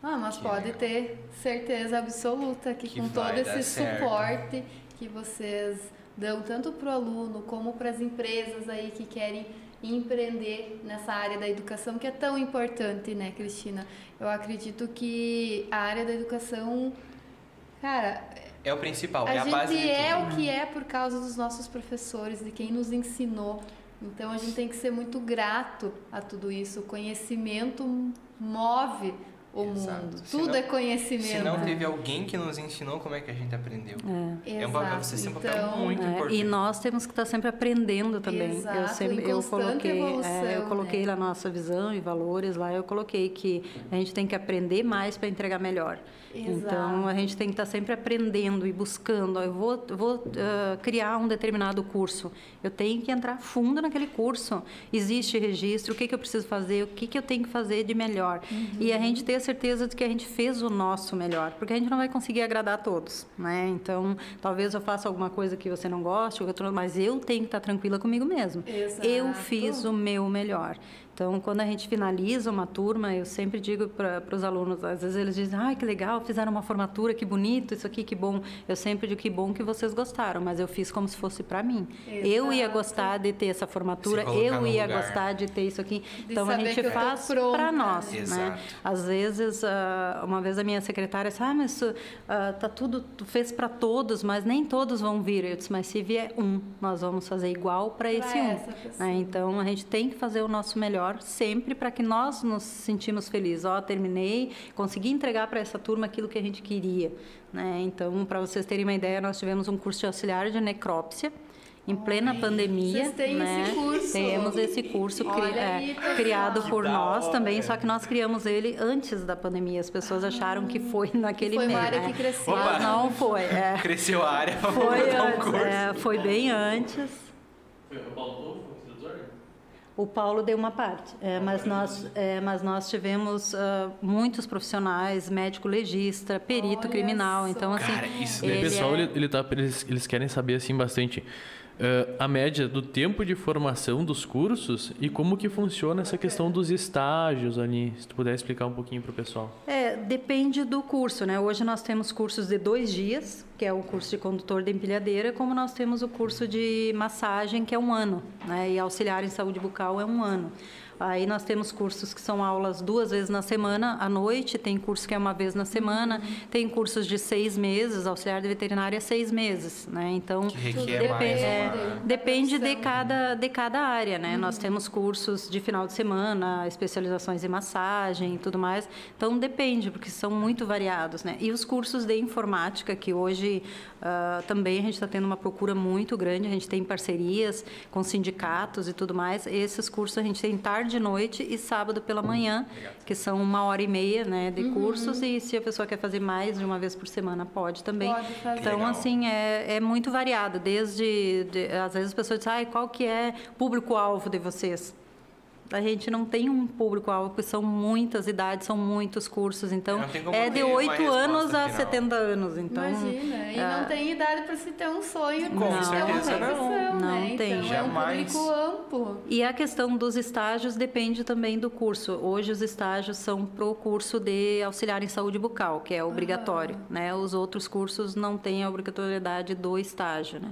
Ah, mas Que pode legal. ter certeza absoluta que, Que com todo esse certo. suporte que vocês dão tanto para o aluno como para as empresas aí que querem empreender nessa área da educação que é tão importante, né, Cristina? Eu acredito que a área da educação, cara, É o principal, a é a base de gente é o que é por causa dos nossos professores, de quem nos ensinou. Então a gente tem que ser muito grato a tudo isso. O conhecimento move o Exato. mundo. Se Tudo não- é conhecimento. Se não teve alguém que nos ensinou, como é que a gente aprendeu? É um papel, Exato. você tem um papel Então, muito É, importante. e nós temos que estar sempre aprendendo também. Exato, eu sempre em eu coloquei, evolução, é, eu coloquei né? lá nossa visão e valores lá, eu coloquei que a gente tem que aprender mais para entregar melhor. Então a gente tem que estar sempre aprendendo e buscando. Eu vou, vou ah, criar um determinado curso. Eu tenho que entrar fundo naquele curso. Existe registro. O que, que eu preciso fazer? O que, que eu tenho que fazer de melhor? E a gente ter a certeza de que a gente fez o nosso melhor, porque a gente não vai conseguir agradar a todos, né? Então talvez eu faça alguma coisa que você não goste, mas eu tenho que estar tranquila comigo mesmo. Eu Exato. fiz o meu melhor. Então, quando a gente finaliza uma turma, eu sempre digo para os alunos, às vezes eles dizem, ai, que legal, fizeram uma formatura, que bonito, isso aqui, que bom. Eu sempre digo, que bom que vocês gostaram, mas eu fiz como se fosse para mim. Eu ia Exato. gostar de ter essa formatura, eu ia lugar. gostar de ter isso aqui. De então, a gente faz para nós, né? né? Exato. Às vezes, ah, uma vez a minha secretária disse, ah, mas isso, ah, tá tudo, tu fez para todos, mas nem todos vão vir. Eu disse, mas se vier um, nós vamos fazer igual para esse um. né? Então, a gente tem que fazer o nosso melhor sempre para que nós nos sentimos felizes. Ó, terminei, consegui entregar para essa turma aquilo que a gente queria. Né? Então, para vocês terem uma ideia, nós tivemos um curso de auxiliar de necrópsia. Em plena pandemia, Vocês têm né? esse curso? Temos esse curso cri- é, aí, pessoal. criado por nós hora. também, só que nós criamos ele antes da pandemia. As pessoas acharam que foi naquele Foi uma mês. área né? que cresceu. Mas Opa. não foi. é. Cresceu a área, [laughs] vamos Foi, um curso. é, foi bem antes. Foi o Paulo? O Paulo deu uma parte, é, mas, nós, é, mas nós tivemos ah, muitos profissionais, médico legista, perito Olha criminal. só. Então, assim, Cara, isso Ele o pessoal, é- ele, ele tá, eles, eles querem saber assim bastante eh, a média do tempo de formação dos cursos e como que funciona essa questão dos estágios ali. Se tu puder explicar um pouquinho para o pessoal. É, depende do curso, né? Hoje nós temos cursos de dois dias, que é o curso de condutor de empilhadeira, como nós temos o curso de massagem, que é um ano, né? E auxiliar em saúde bucal é um ano. Aí nós temos cursos que são aulas duas vezes na semana, à noite, tem curso que é uma vez na semana, tem cursos de seis meses, auxiliar de veterinária é seis meses, né? Então, Que requer Depe- mais é, uma... Depende de cada, de cada área, né? Nós temos cursos de final de semana, especializações em massagem e tudo mais. Então, depende, porque são muito variados, né? E os cursos de informática, que hoje ah, também a gente está tendo uma procura muito grande, a gente tem parcerias com sindicatos e tudo mais. Esses cursos a gente tem tarde e noite e sábado pela manhã, que são uma hora e meia, né, de cursos. E se a pessoa quer fazer mais de uma vez por semana, pode também. Pode fazer. Então, Legal. assim, é, é muito variado. Desde, de- às vezes as pessoas dizem, ah, qual que é o público-alvo de vocês? A gente não tem um público-alvo, porque são muitas idades, são muitos cursos. Então, Não tem como é de uma 8 resposta anos a final. 70 anos. Então, Imagina, e ah, não tem idade para se ter um sonho, Com para se ter uma certeza não. profissão, Não né? tem. Então, Jamais. é um público amplo. E a questão dos estágios depende também do curso. Hoje os estágios são pro curso de auxiliar em saúde bucal, que é obrigatório, né? Os outros cursos não têm a obrigatoriedade do estágio, né?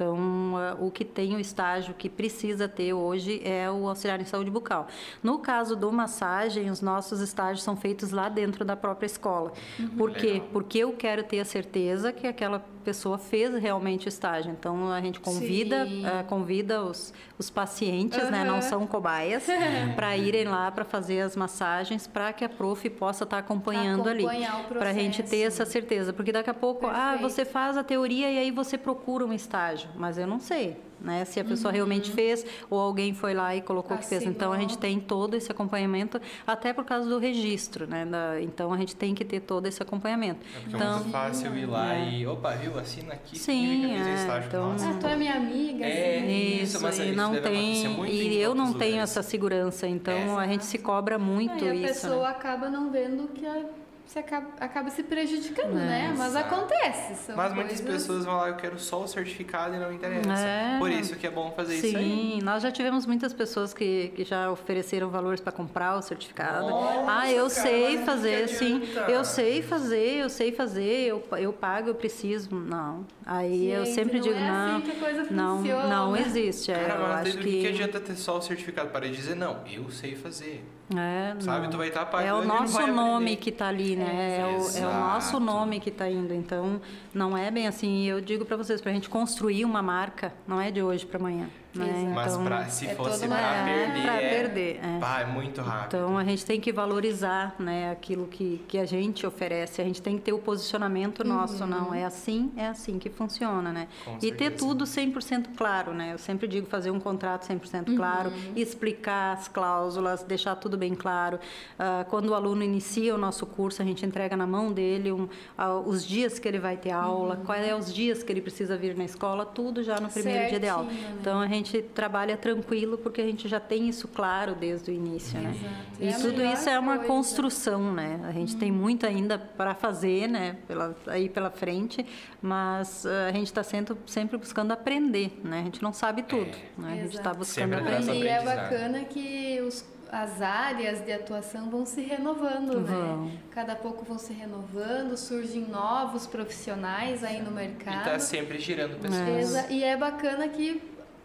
Então, ah, o que tem o estágio que precisa ter hoje é o auxiliar em saúde bucal. No caso do massagem, os nossos estágios são feitos lá dentro da própria escola. Por quê? Legal. Porque eu quero ter a certeza que aquela pessoa fez realmente o estágio. Então, a gente convida, ah, convida os, os pacientes, né? Não são cobaias, [laughs] para irem lá para fazer as massagens, para que a prof possa estar acompanhando ali. Acompanhar o Para a gente ter essa certeza. Porque daqui a pouco, ah, Perfeito. você faz a teoria e aí você procura um estágio. Mas eu não sei. Né? Se a pessoa realmente fez ou alguém foi lá e colocou que fez. Então a Assinou. gente tem todo esse acompanhamento, até por causa do registro, né? Da- então a gente tem que ter todo esse acompanhamento. É porque é então, muito fácil ir lá é. e, opa, viu, assina aqui. Sim, que é, estágio. então- Nossa, Ah, tu é minha amiga, É. assim. Isso, Isso, mas e não tem, e eu não tenho lugares. essa segurança, então a gente se cobra muito Aí a isso. pessoa né? acaba não vendo que a você acaba, acaba se prejudicando, né? Mas Exato. acontece. São Mas muitas coisas- pessoas vão lá, eu quero só o certificado e não interessa. É. Por isso que é bom fazer isso aí. Sim, nós já tivemos muitas pessoas que, que já ofereceram valores para comprar o certificado. ah, eu cara, sei mas fazer, sim. Eu sei fazer, eu sei fazer, eu, eu pago, eu preciso. Não. Aí eu Gente, sempre não digo, é não. assim que a coisa não, funciona. não existe. É, Cara, eu mas acho do que, que adianta ter só o certificado para dizer, não, eu sei fazer. É, Sabe? não. Tu vai estar É pagando o e não nosso nome aprender. que está ali, né? É, o, é o nosso nome que está indo. Então, não é bem assim. Eu digo para vocês, para a gente construir uma marca, não é de hoje para amanhã. Né? Mas Então, pra, se é fosse é, perder, pra é, perder, é. Pá, é muito rápido. Então a gente tem que valorizar, né, aquilo que, que a gente oferece. A gente tem que ter o posicionamento nosso, não é assim, é assim que funciona, né? Com e ter tudo 100% claro, né? Eu sempre digo fazer um contrato 100% claro, explicar as cláusulas, deixar tudo bem claro. Ah, quando o aluno inicia o nosso curso, a gente entrega na mão dele um, ah, os dias que ele vai ter aula, quais é os dias que ele precisa vir na escola, tudo já no primeiro dia de aula. Certinho, né? Então a gente trabalha tranquilo porque a gente já tem isso claro desde o início, né? Exato. E É a tudo isso é uma coisa. construção, né? A gente tem muito ainda para fazer, né? Pela, aí pela frente, mas eh, a gente está sempre, sempre buscando aprender, né? A gente não sabe tudo, né? A gente está buscando Sempre aprender. E é bacana que os, as áreas de atuação vão se renovando, Vão. né? Cada pouco vão se renovando, surgem novos profissionais aí no E mercado. tá sempre girando pessoas. Exa- E é bacana que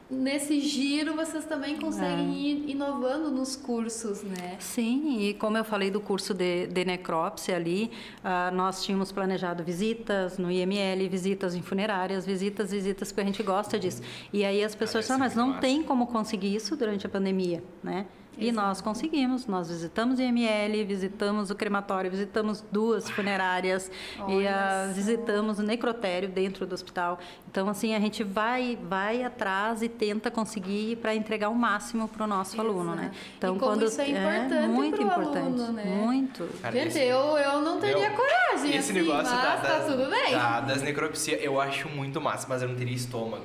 nesse giro vocês também conseguem É. ir inovando nos cursos, né? Sim, e como eu falei do curso de, de necrópsia ali, ah, nós tínhamos planejado visitas no IML, visitas em funerárias, visitas, visitas, porque a gente gosta disso. E aí as pessoas falam, mas não massa. tem como conseguir isso durante a pandemia, né? E nós conseguimos, nós visitamos o IML, visitamos o crematório, visitamos duas funerárias e Olha ah, só. visitamos o necrotério dentro do hospital. Então, assim, a gente vai, vai atrás e tenta conseguir para entregar o máximo para o nosso aluno, né? E como isso é importante muito pro importante, aluno, né? muito. Cara, Gente, eu, eu não teria Meu, coragem, Esse assim, negócio mas da, tá das, tudo bem. da- das necropsias, eu acho muito massa, mas eu não teria estômago.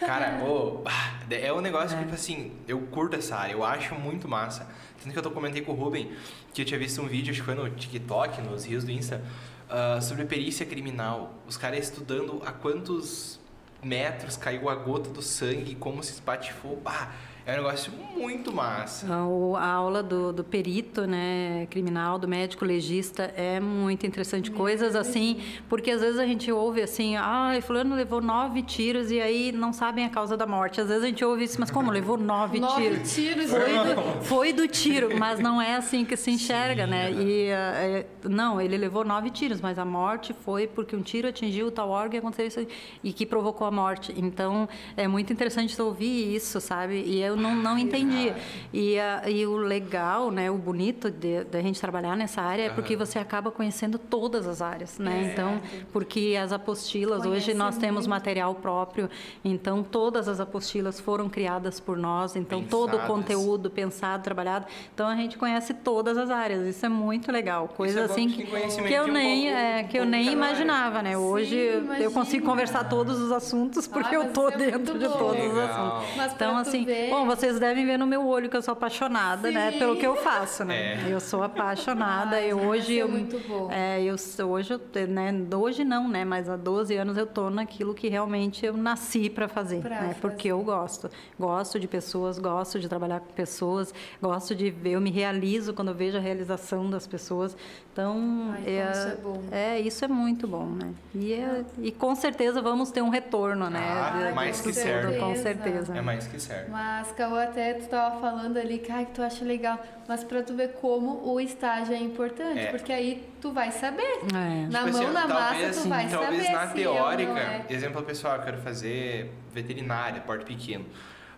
Cara, [laughs] ah, é um negócio que, tipo assim, eu curto essa área, eu acho muito massa. Tanto que eu tô- comentei com o Ruben que eu tinha visto um vídeo, acho que foi no TikTok, nos rios do Insta, ah, sobre perícia criminal. Os caras estudando a quantos metros caiu a gota do sangue, como se espatifou. Pá, é um negócio muito massa. A, o- a aula do, do perito, né, criminal, do médico legista é muito interessante. Coisas assim, porque às vezes a gente ouve assim, ah, fulano levou nove tiros e aí não sabem a causa da morte. Às vezes a gente ouve isso, mas como levou nove, Nove tiros? tiros, Foi né? do, foi do tiro, mas não é assim que se enxerga, né? E ah, é, não, ele levou nove tiros, mas a morte foi porque um tiro atingiu tal órgão e aconteceu isso e que provocou a morte. Então é muito interessante ouvir isso, sabe? E eu não, não entendia. E, ah, e o legal, né, o bonito de- da gente trabalhar nessa área é porque você acaba conhecendo todas as áreas, né? Então, porque as apostilas, hoje Conhece nós temos muito. material próprio, então todas as apostilas foram criadas por nós, então todo o Pensadas. conteúdo pensado, trabalhado. Então a gente conhece todas as áreas. Isso é muito legal. Coisa é assim que que, eu um nem pouco- é, que eu nem imaginava, né? Hoje eu imagina. consigo conversar todos os assuntos porque Ah, eu tô é dentro de todos os Legal. assuntos. Mas Então assim, bom, vocês devem ver no meu olho que eu sou apaixonada, né? Sim. Pelo que eu faço, né? É. Eu sou apaixonada Ai, e hoje é eu muito bom. é, eu sou- hoje eu, né, hoje não, né, mas há 12 anos eu tô naquilo que realmente eu nasci para fazer, Pra né? Porque eu gosto. Gosto de pessoas, gosto de trabalhar com pessoas, gosto de ver, eu me realizo quando eu vejo a realização das pessoas. Então, Ai, como isso é bom. é, isso é muito bom, né? E, é- e com certeza vamos ter um retorno, né? Ah, de- mais que certo. Com Certeza. certeza. É mais que certo. Mas, Cauã, até tu tava falando ali que, que tu acha legal. Mas pra tu ver como o estágio é importante. É. Porque aí tu vai saber. É. Na Tipo mão, assim, na talvez, massa, tu vai talvez saber na se é ou teórica, é. exemplo pessoal, eu quero fazer veterinária, porte pequeno.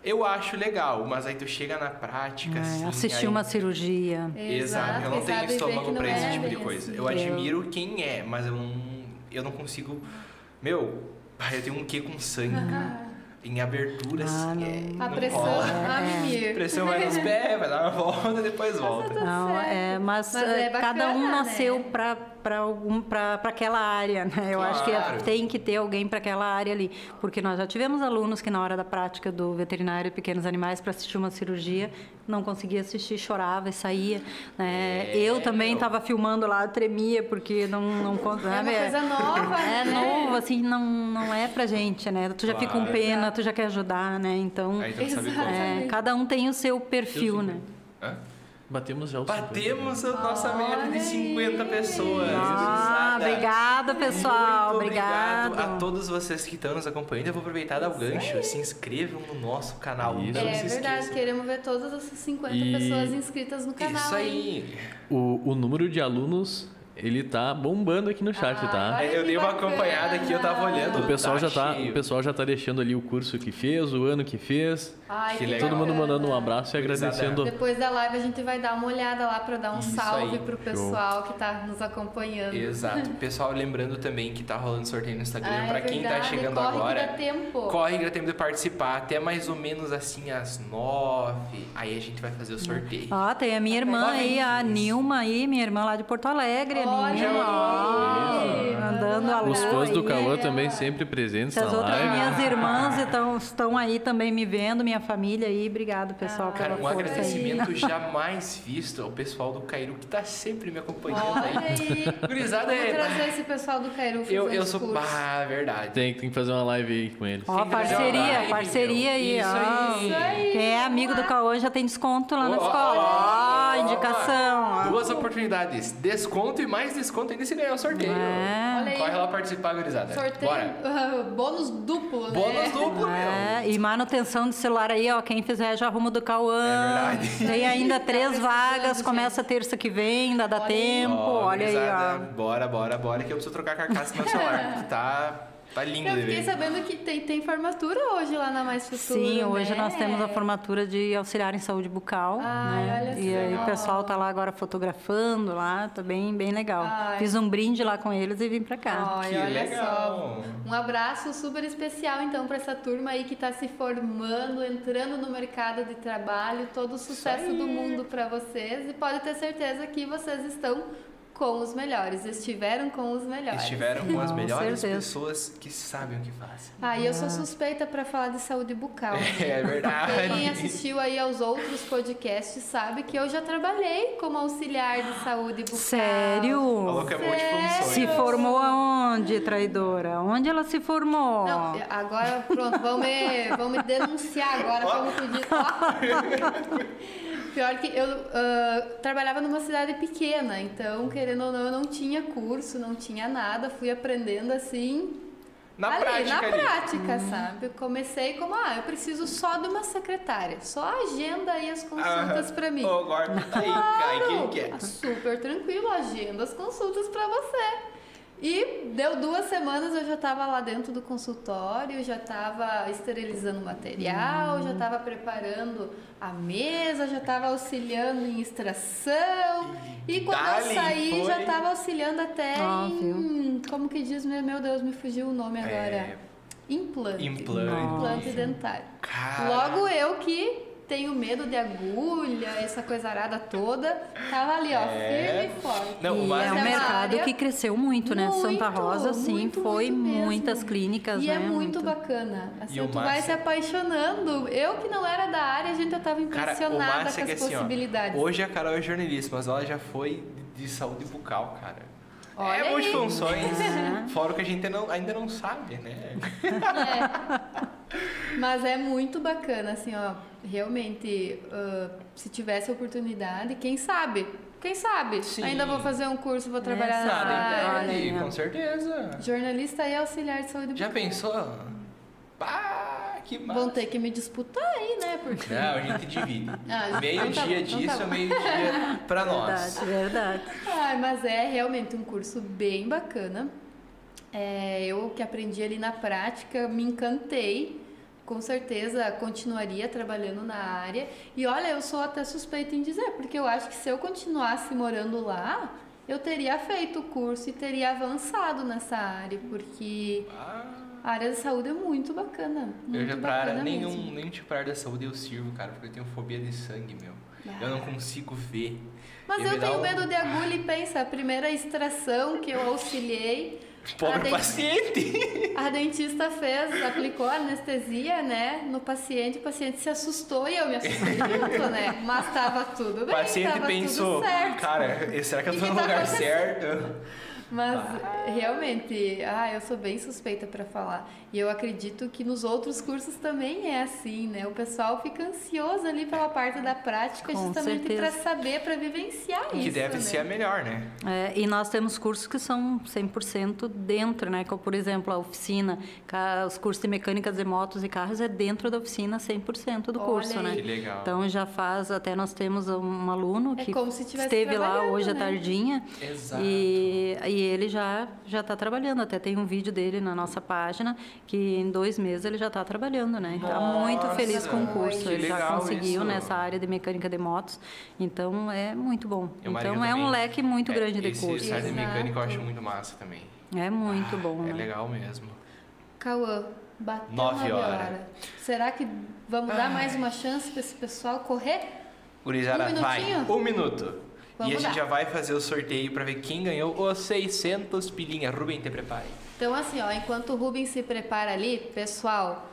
Eu acho legal, mas aí tu chega na prática, É, assim, assistir aí- uma cirurgia. Exato, eu não tenho estômago pra esse é tipo de coisa. assim. Eu admiro quem é, mas eu não, eu não consigo. Meu, eu tenho um quê com sangue. [laughs] Em abertura, Ah, assim, é, A não pressão, rola. a mimir. A pressão vai nos pés, vai dar uma volta e depois volta. Tá Não, é, mas, Mas é eh, cada um bacana, nasceu né? para para para aquela área, né? Eu acho que Claro. tem que ter alguém para aquela área ali, porque nós já tivemos alunos que na hora da prática do veterinário pequenos animais para assistir uma cirurgia não conseguia assistir, chorava e saía. Né? É, eu também estava filmando lá, tremia, porque não... não É uma sabe? coisa nova, É né? novo, assim, não, não é pra gente, né? Tu já fica com Claro. pena, tu já quer ajudar, né? Então, é, cada um tem o seu perfil, né? Hã? Batemos já o Batemos a nossa meta de 50 pessoas. Ah, obrigado, pessoal. Muito Obrigado. a todos vocês que estão nos acompanhando. Eu vou aproveitar e dar o gancho. Se inscrevam no nosso canal. Isso. Não É se verdade, esqueçam. queremos ver todas essas 50 E- pessoas inscritas no canal. Isso aí. O, o número de alunos, ele tá bombando aqui no chat, Ah, tá? olha Eu dei uma bacana. acompanhada aqui, eu tava olhando. O pessoal, já tá, cheio. o pessoal já tá deixando ali o curso que fez, o ano que fez. Ai, Que que legal. Todo mundo mandando um abraço e agradecendo. Depois da live a gente vai dar uma olhada lá para dar um Isso salve aí. pro pessoal que tá nos acompanhando. Exato. [laughs] Pessoal, lembrando também que tá rolando sorteio no Instagram. Ah, é pra quem tá chegando corre agora. dá tempo. Corre que dá tempo de participar. Até mais ou menos assim às nove. Aí a gente vai fazer o sorteio. Ó, tem a minha irmã aí, a Nilma aí, minha irmã lá de Porto Alegre, a Olha Andando Os fãs do aí. Cauã também sempre presentes As na outras live. minhas irmãs estão, estão aí também me vendo, minha família aí. Obrigado, pessoal, Cara, pela um força aí. agradecimento [laughs] jamais visto ao pessoal do Cairu que tá sempre me acompanhando Olha aí. aí. Gurizada Vamos é. trazer esse pessoal do Cairu Eu, eu sou. cursos. Ah, verdade. Tem, tem que fazer uma live aí com eles. Ó, parceria, live, parceria aí. Isso ó. aí. Isso aí. Quem é amigo do Cauã já tem desconto lá na Ó, ó, escola. ó, Ó, ó, indicação. Duas oportunidades. Desconto e mais desconto ainda se ganhar o sorteio. É. Aí. Corre lá participar, gurizada. Sorteio, Bora. ah, bônus duplo, né? Bônus duplo, meu. É, e manutenção de celular aí, ó. Quem fizer já arruma do Cauã. É verdade. Tem ainda [laughs] três precisando, vagas, gente. começa terça que vem, ainda dá Olha aí. tempo. Ó, Olha aí, ó. Bora, bora, bora, que eu preciso trocar a carcaça do meu [laughs] celular. que tá, tá lindo Eu fiquei sabendo que tem, tem formatura hoje lá na Mais Futuro, Sim, hoje né? nós temos a formatura de auxiliar em saúde bucal. Ai, né? olha E aí o pessoal tá lá agora fotografando lá, tá bem, bem legal. Ai. Fiz um brinde lá com eles e vim pra cá. Olha, Que olha legal. só. Um abraço super especial, então, para essa turma aí que está se formando, entrando no mercado de trabalho. Todo o sucesso do mundo para vocês. E pode ter certeza que vocês estão com os melhores. Estiveram com os melhores. Estiveram com as melhores certeza. pessoas que sabem o que fazem. Ah, e eu sou suspeita para falar de saúde bucal. né? É verdade. Quem assistiu aí aos outros podcasts sabe que eu já trabalhei como auxiliar de saúde bucal. Sério? Falou que é multifunções. Se formou aonde, traidora? Onde ela se formou? Não, agora pronto, vão me, vão me denunciar agora como pedir. Ó. [laughs] Pior que eu ah, trabalhava numa cidade pequena, então, querendo ou não, eu não tinha curso, não tinha nada, fui aprendendo assim. Na ali, prática na ali. prática, sabe? Eu comecei como, ah, eu preciso só de uma secretária, só agenda aí as consultas Ah, pra mim. Ô, Gordo, aí, cai quem quer. Super tranquilo, agenda as consultas pra você. E deu duas semanas, eu já estava lá dentro do consultório, já estava esterilizando o material, já estava preparando a mesa, já estava auxiliando em extração. E quando Dali, eu saí, foi. já estava auxiliando até Ah, em. Como que diz? Meu, meu Deus, me fugiu o nome agora. É, Implante. Implante. Implante dentário. Cara. Logo eu que tenho medo de agulha, essa coisa arada toda, tava ali, ó, É. firme e forte. Não, o E é um Essa mercado área- que cresceu muito, né? Santa Muito, Rosa, sim, muito, foi muito mesmo. muitas clínicas, E né? é muito, bacana. E Assim, o tu vai massa- se apaixonando. Eu que não era da área, a gente já tava Cara, impressionada massa com é as assim, ó, possibilidades. hoje a Carol é jornalista, mas ela já foi de, de saúde bucal, cara. Olha é aí. multifunções, fora o que a gente não- ainda não sabe, né? [laughs] Mas é muito bacana, assim, ó. Realmente, ah, se tivesse oportunidade, quem sabe? Quem sabe? Sim. Ainda vou fazer um curso, vou trabalhar Essa na Nada área. ó. com certeza. Jornalista e auxiliar de saúde Já pensou? Pá, que massa. Vão ter que me disputar aí, né? Porque. Não, a gente divide. [laughs] Ah, meio então tá dia bom, então disso, tá meio dia pra nós. Verdade, verdade. Ai, mas é realmente um curso bem bacana. É, eu que aprendi ali na prática, me encantei. Com certeza continuaria trabalhando na área. E olha, eu sou até suspeita em dizer, porque eu acho que se eu continuasse morando lá, eu teria feito o curso e teria avançado nessa área, porque Ah, a área da saúde é muito bacana. Muito eu já pra área, nenhum, mesmo. nenhum tipo de área da saúde eu sirvo, cara, porque eu tenho fobia de sangue, meu. Eu não consigo ver. Mas eu me dá tenho um- medo de agulha e pensa, a primeira extração que eu auxiliei, Pobre den- paciente. a dentista fez, aplicou anestesia, né, no paciente, o paciente se assustou e eu me assustei junto, né? Mas tava tudo O bem, paciente tava pensou, tudo certo. cara, será que eu O tô que no tá lugar certo? Mas realmente, ah, eu sou bem suspeita pra falar. E eu acredito que nos outros cursos também é assim, né? O pessoal fica ansioso ali pela parte da prática, Com justamente pra certeza. saber, pra vivenciar isso. Que deve né? ser a melhor, né? É, e nós temos cursos que são 100% dentro, né? Como, por exemplo, a oficina, os cursos de mecânicas de motos e carros é dentro da oficina 100% do Olha curso, aí. né? Que legal. Então já faz, até nós temos um aluno É que como se tivesse esteve lá hoje à né? tardinha Exato. e, e ele já já está trabalhando. Até tem um vídeo dele na nossa página que em dois meses ele já está trabalhando, né? Está muito feliz com o curso. ele já conseguiu isso. nessa área de mecânica de motos. Então é muito bom. E Então é um leque muito É, grande de esse cursos. site de mecânica eu acho muito massa também. É muito Ah, bom, É né? legal mesmo. Cauã, bateu Nove nove horas. horas. Será que vamos dar mais uma chance pra esse pessoal correr? Gurizada, Um vai. minutinho? Um minuto. Vamos e a gente dar. já vai fazer o sorteio pra ver quem ganhou os 600 pilinha. Rubem, te prepare. Então, assim, ó, enquanto o Rubens se prepara ali, pessoal,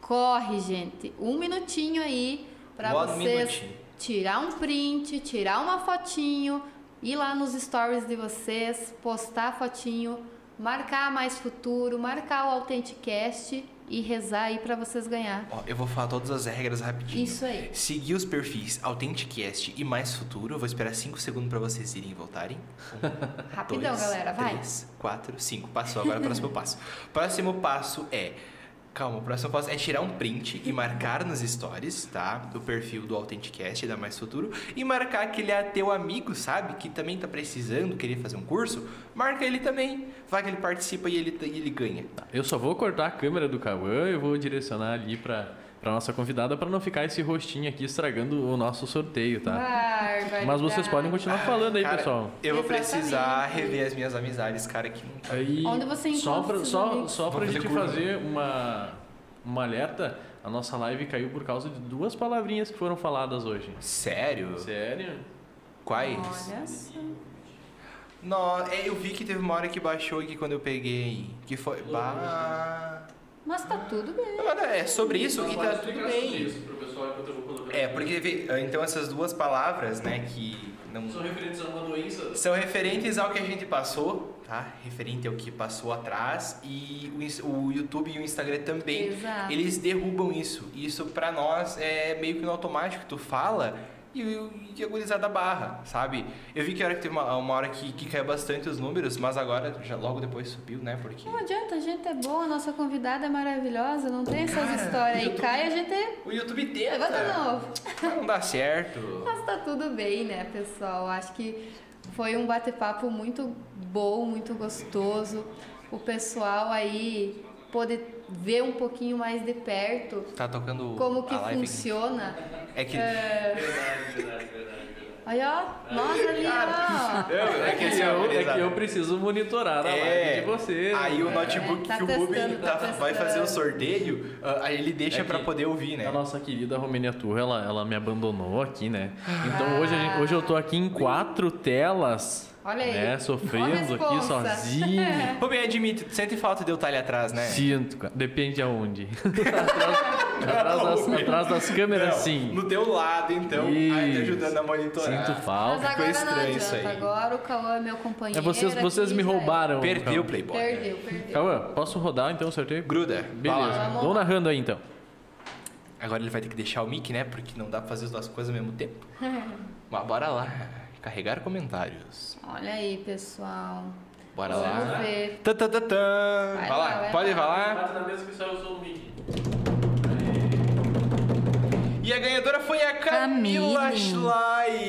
corre, gente. Um minutinho aí One vocês minutinho. tirar um print, tirar uma fotinho, ir lá nos stories de vocês, postar a fotinho, marcar mais futuro, marcar o Authenticast e rezar aí pra vocês ganhar. Ó, eu vou falar todas as regras rapidinho. Isso aí. Seguir os perfis Authenticast e Mais Futuro. Eu vou esperar 5 segundos pra vocês irem e voltarem. Um, [laughs] Rapidão, dois, galera, vai. 3, 4, 5. Passou agora o próximo [laughs] passo. Próximo passo é. Calma, o próximo passo é tirar um print e marcar nos stories, tá? Do perfil do Authenticast da Mais Futuro. E marcar que ele é teu amigo, sabe? Que também tá precisando, querer fazer um curso. Marca ele também. Vai que ele participa e ele, ele ganha. Eu só vou cortar a câmera do Cauã e vou direcionar ali pra, pra nossa convidada pra não ficar esse rostinho aqui estragando o nosso sorteio, tá? Barbaridade. Mas vocês podem continuar falando aí, Cara, pessoal. Eu vou Exatamente. precisar rever as minhas amizades, cara, que não tá. Aí, Onde você só pra, só, amigos? só pra gente curva. fazer uma, uma alerta, a nossa live caiu por causa de duas palavrinhas que foram faladas hoje. Sério? Sério? Quais? Olha só. Não, é, eu vi que teve uma hora que baixou aqui quando eu peguei. Que foi. Bah. Mas tá tudo bem. Não, É sobre isso e tá tudo bem. É, porque vê- então essas duas palavras, né, que não. São referentes a uma doença. São referentes ao que a gente passou, tá? Referente ao que passou atrás e o YouTube e o Instagram também. Exato. Eles derrubam isso. Isso pra nós é meio que no automático. Tu fala e, e a gurizada barra, sabe? Eu vi que, a hora que teve uma, uma hora que, que caiu bastante os números, mas agora já logo depois subiu, né? Porque. Não adianta, a gente é boa, a nossa convidada é maravilhosa, não tem essas Cara, histórias aí. YouTube- Cai, a gente O YouTube tenta. levanta de novo. mas não dá certo. Mas tá tudo bem, né, pessoal? Acho que foi um bate-papo muito bom, muito gostoso. O pessoal aí pôde ver um pouquinho mais de perto Tá tocando como que funciona. É que. Aí, ó, nós ali, ó. Eu- é que assim, ó, eu, é gurizada. que eu preciso monitorar a live de vocês. Aí o notebook tá que o Ruben testando, tá tá- vai fazer o testando. sorteio, ah, aí ele deixa É pra que poder ouvir, né? A nossa querida Romênia Turra, ela, ela me abandonou aqui, né? Então hoje, a gente- hoje eu tô aqui em quatro telas. Olha aí. Né? Sofrendo aqui sozinho. [laughs] Rubem, admite, tu sente falta de eu estar ali atrás, né? Sinto, cara. depende aonde. atrás, [laughs] atrás das, atrás das câmeras, Não, sim. No teu lado, então, aí te ajudando a monitorar. Sinto Mas falta. Ficou agora não estranho isso adianta. aí. Agora o Cauã é meu companheiro. É, vocês, vocês aqui, me já é. roubaram. Perdeu o. Playboy. Perdeu, perdeu. Cauã, posso rodar então o sorteio? Gruda. Beleza. vai lá. Vamos Vou lá. narrando aí então. Agora ele vai ter que deixar o mic, né? Porque não dá pra fazer as duas coisas ao mesmo tempo. [laughs] Mas bora lá. Carregar comentários. Olha aí, pessoal. Bora Vamos lá. ver. Tã, tã, tã, tã. Vai Vai lá, lá, vai pode lá. falar. Bate E a ganhadora foi a Camila Camille. Schley.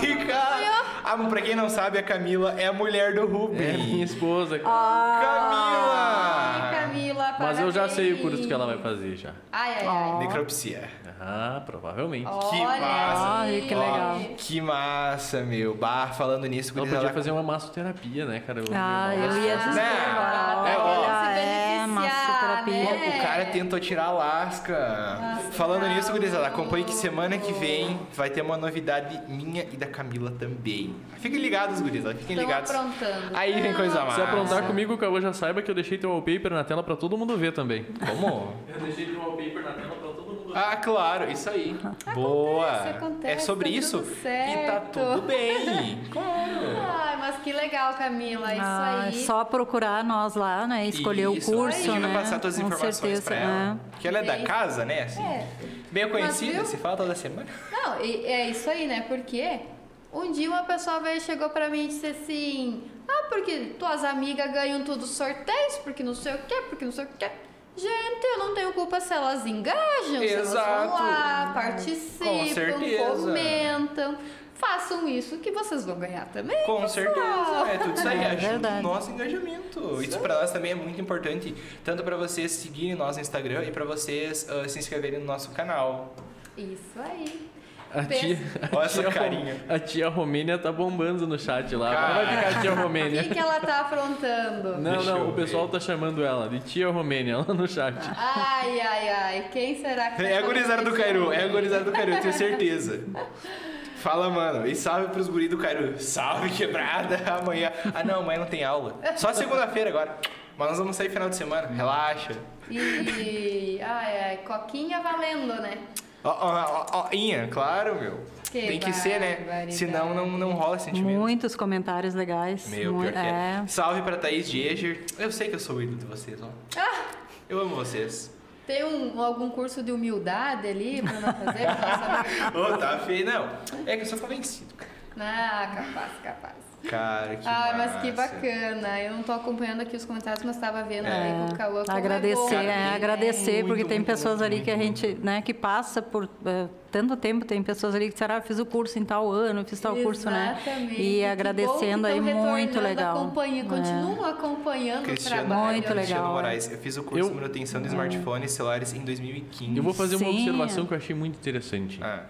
[laughs] E, cara, ah, pra quem não sabe, a Camila é a mulher do É Rubem. minha esposa, cara. Camila! Camila, Mas eu já sei o parabéns. curso que ela vai fazer já. Ai, ai, ai. Necropsia. Ah, provavelmente. Que Olha massa. aí. Ai, que legal. Que massa, meu. Bah, falando nisso, gurizada, podia fazer uma massoterapia, né, cara? Ah, eu ia Não. dizer agora. É, ó. É beneficiar. terapia. né? O cara tentou tirar a lasca. Falando nisso, gurizada, acompanhe que semana que vem vai ter uma novidade minha e da Camila também. Fiquem ligados, gurizada, fiquem Tão ligados. aprontando. Aí vem coisa mais. Se aprontar comigo, o Cauã já saiba que eu deixei teu wallpaper na tela pra todo mundo ver também. Como? Eu deixei teu wallpaper na tela Ah, claro, isso aí. Boa. acontece, é sobre tá isso tudo e tá certo. tudo bem. [laughs] Ai, mas que legal, Camila. Isso Ah, aí. Só procurar nós lá, né? Escolher Isso. o curso, A gente né? vai passar todas as Com informações certeza, pra ela. é. Que ela é da casa, né? Assim, É. Bem conhecida, viu? se fala toda semana. Não, e é isso aí, né? Porque um dia uma pessoa veio, chegou pra mim e disse assim: Ah, porque tuas amigas ganham tudo sorteios, porque não sei o quê, porque não sei o quê. Gente, eu não tenho culpa se elas engajam, se elas Exato. vão lá, participam, comentam. Façam isso que vocês vão ganhar também. Com pessoal. certeza, é tudo isso aí, [laughs] É ajuda o verdade. nosso engajamento. Isso pra nós também é muito importante, tanto pra vocês seguirem nós no Instagram e pra vocês ah, se inscreverem no nosso canal. Isso aí. A tia, a Olha essa tia carinha. A tia Romênia tá bombando no chat lá. Cara. Vai ficar a tia O Romênia? que, que ela tá aprontando? Não, Deixa não, o ver. pessoal tá chamando ela de tia Romênia lá no chat. Ai, ai, ai. Quem será que tá É a gurizada do Cairu, é a gurizada do Cairu, eu tenho certeza. Fala, mano. E salve pros guris do Cairu. Salve, quebrada. [laughs] Amanhã. Ah, não, amanhã não tem aula. Só segunda-feira agora. Mas nós vamos sair final de semana. Relaxa. E. Ai, ai, coquinha valendo, né? Ó, ó, ó, ó, Inha, claro, meu. Que tem que ser, né? Senão não, não rola sentimento. Muitos comentários legais. Meu, Mui- pior que é. é. Salve pra Thaís Dieger. Eu sei que eu sou o ídolo de vocês, ó. Eu amo vocês. Tem um, algum curso de humildade ali pra não fazer? [laughs] Ô, tá feio. Não, é que eu sou convencido, cara. Ah, capaz, capaz. Cara, que Ai, mas que bacana. Eu não tô acompanhando aqui os comentários, mas tava vendo É. aí com o Cauã. é Agradecer, bom, é, né? agradecer, Muito, porque tem muito, pessoas muito, ali muito, que a gente, né, que passa por eh, tanto tempo, tem pessoas ali que disseram, ah, fiz o curso em tal ano, fiz tal curso, né? Exatamente. E bom agradecendo que aí, muito legal. Acompanha, É. continuam acompanhando Cristiano, o trabalho. Muito legal, Cristiano é. Moraes. Eu fiz o curso Eu- de manutenção de smartphones e celulares em 2015. Eu vou fazer uma Sim. observação que eu achei muito interessante. Ah,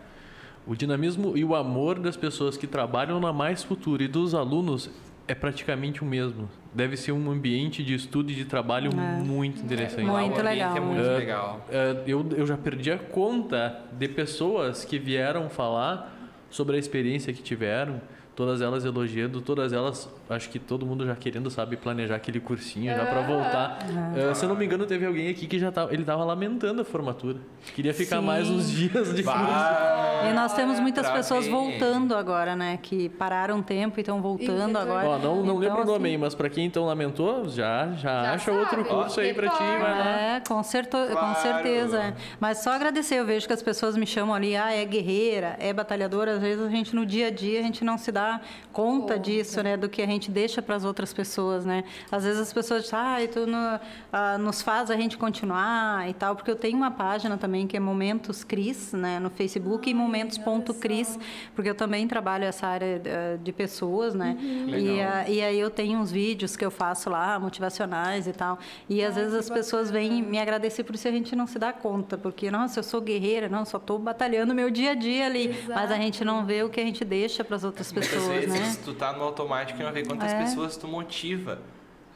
O dinamismo e o amor das pessoas que trabalham na Mais Futuro e dos alunos é praticamente o mesmo. Deve ser um ambiente de estudo e de trabalho muito interessante. Muito legal. É muito É. legal. É, eu, eu já perdi a conta de pessoas que vieram falar sobre a experiência que tiveram, todas elas elogiando, todas elas, acho que todo mundo já querendo, sabe, planejar aquele cursinho já para voltar. É, se eu não me engano, teve alguém aqui que já tava, ele tava lamentando a formatura. Queria ficar Sim. mais uns dias de curso. Bah, E nós temos muitas pessoas voltando agora, né? Que pararam um tempo e estão voltando E agora. Ó, não, não Então, lembro o nome assim, aí, mas para quem então lamentou, já, já, Já acha outro sabe. curso aí para ti, Retorna. vai lá. É, com, certo, com Claro. certeza. é. Mas só agradecer, eu vejo que as pessoas me chamam ali, ah, é guerreira, é batalhadora. Às vezes a gente no dia a dia a gente não se dá conta disso, né? Do que a gente deixa para as outras pessoas, né? Às vezes as pessoas dizem, ah, tu no- ah, nos faz a gente continuar e tal, porque eu tenho uma página também que é Momentos Cris, né? No Facebook e Momentos.cris, porque eu também trabalho essa área eh, de pessoas, né? E, Legal. a- e aí eu tenho uns vídeos que eu faço lá, motivacionais e tal. E às vezes as pessoas vêm me agradecer por isso e a gente não se dá conta, porque, nossa, eu sou guerreira, não, só estou batalhando meu dia a dia ali. Mas a gente não vê o que a gente deixa para as outras Muitas pessoas, vezes né? tu tá no automático e não vê quantas É. pessoas tu motiva.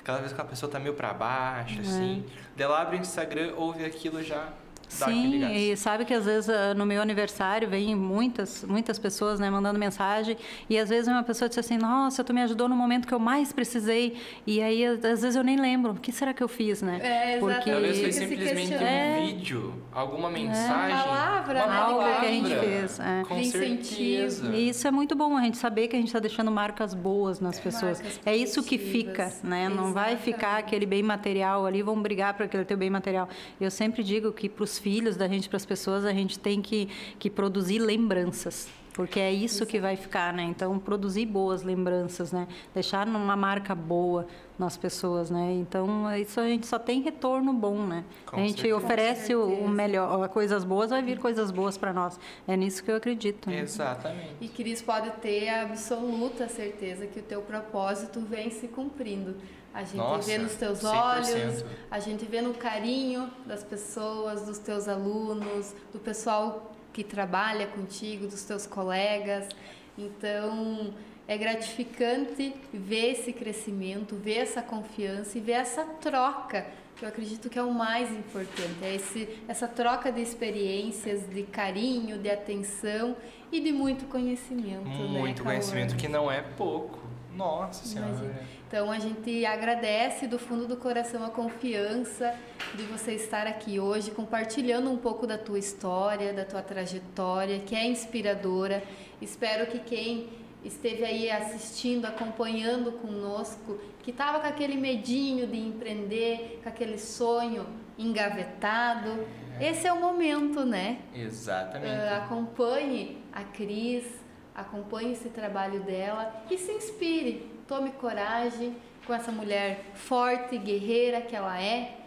Aquela vez que a pessoa tá meio pra baixo, É. assim. Daí ela abre o Instagram, ouve aquilo já. Sim, e sabe que às vezes ah, no meu aniversário vem muitas, muitas pessoas né, mandando mensagem e às vezes uma pessoa diz assim, nossa, tu me ajudou no momento que eu mais precisei e aí às vezes eu nem lembro, o que será que eu fiz, né? É, Porque Talvez foi simplesmente questionando. um vídeo, alguma mensagem. palavra, uma né? algo que a gente palavra. fez, é. Com De incentivo. certeza. E isso é muito bom, a gente saber que a gente está deixando marcas boas nas pessoas. Marcas É isso que fica, né? Não vai ficar Exatamente. aquele bem material ali, vão brigar para aquele teu bem material. Eu sempre digo que para os filhos da gente, para as pessoas, a gente tem que, que produzir lembranças. Porque é isso que vai ficar, né? Então, produzir boas lembranças, né? Deixar uma marca boa nas pessoas, né? Então, isso a gente só tem retorno bom, né? Com a gente certeza. oferece o, o melhor, coisas boas, vai vir coisas boas para nós. É nisso que eu acredito. né? Exatamente. E Cris pode ter a absoluta certeza que o teu propósito vem se cumprindo. A gente Nossa, vê nos teus 100%. olhos, a gente vê no carinho das pessoas, dos teus alunos, do pessoal que trabalha contigo, dos teus colegas. Então, é gratificante ver esse crescimento, ver essa confiança e ver essa troca. eu acredito que é o mais importante, é esse, essa troca de experiências, de carinho, de atenção e de muito conhecimento. né, Muito Cauã? conhecimento que não é pouco. Nossa senhora. Imagina. Então a gente agradece do fundo do coração a confiança de você estar aqui hoje compartilhando um pouco da tua história, da tua trajetória, que é inspiradora. Espero que quem esteve aí assistindo, acompanhando conosco, que estava com aquele medinho de empreender, com aquele sonho engavetado, esse é o momento, né? Exatamente. Ah, acompanhe a Cris, acompanhe esse trabalho dela e se inspire, tome coragem com essa mulher forte, guerreira que ela é,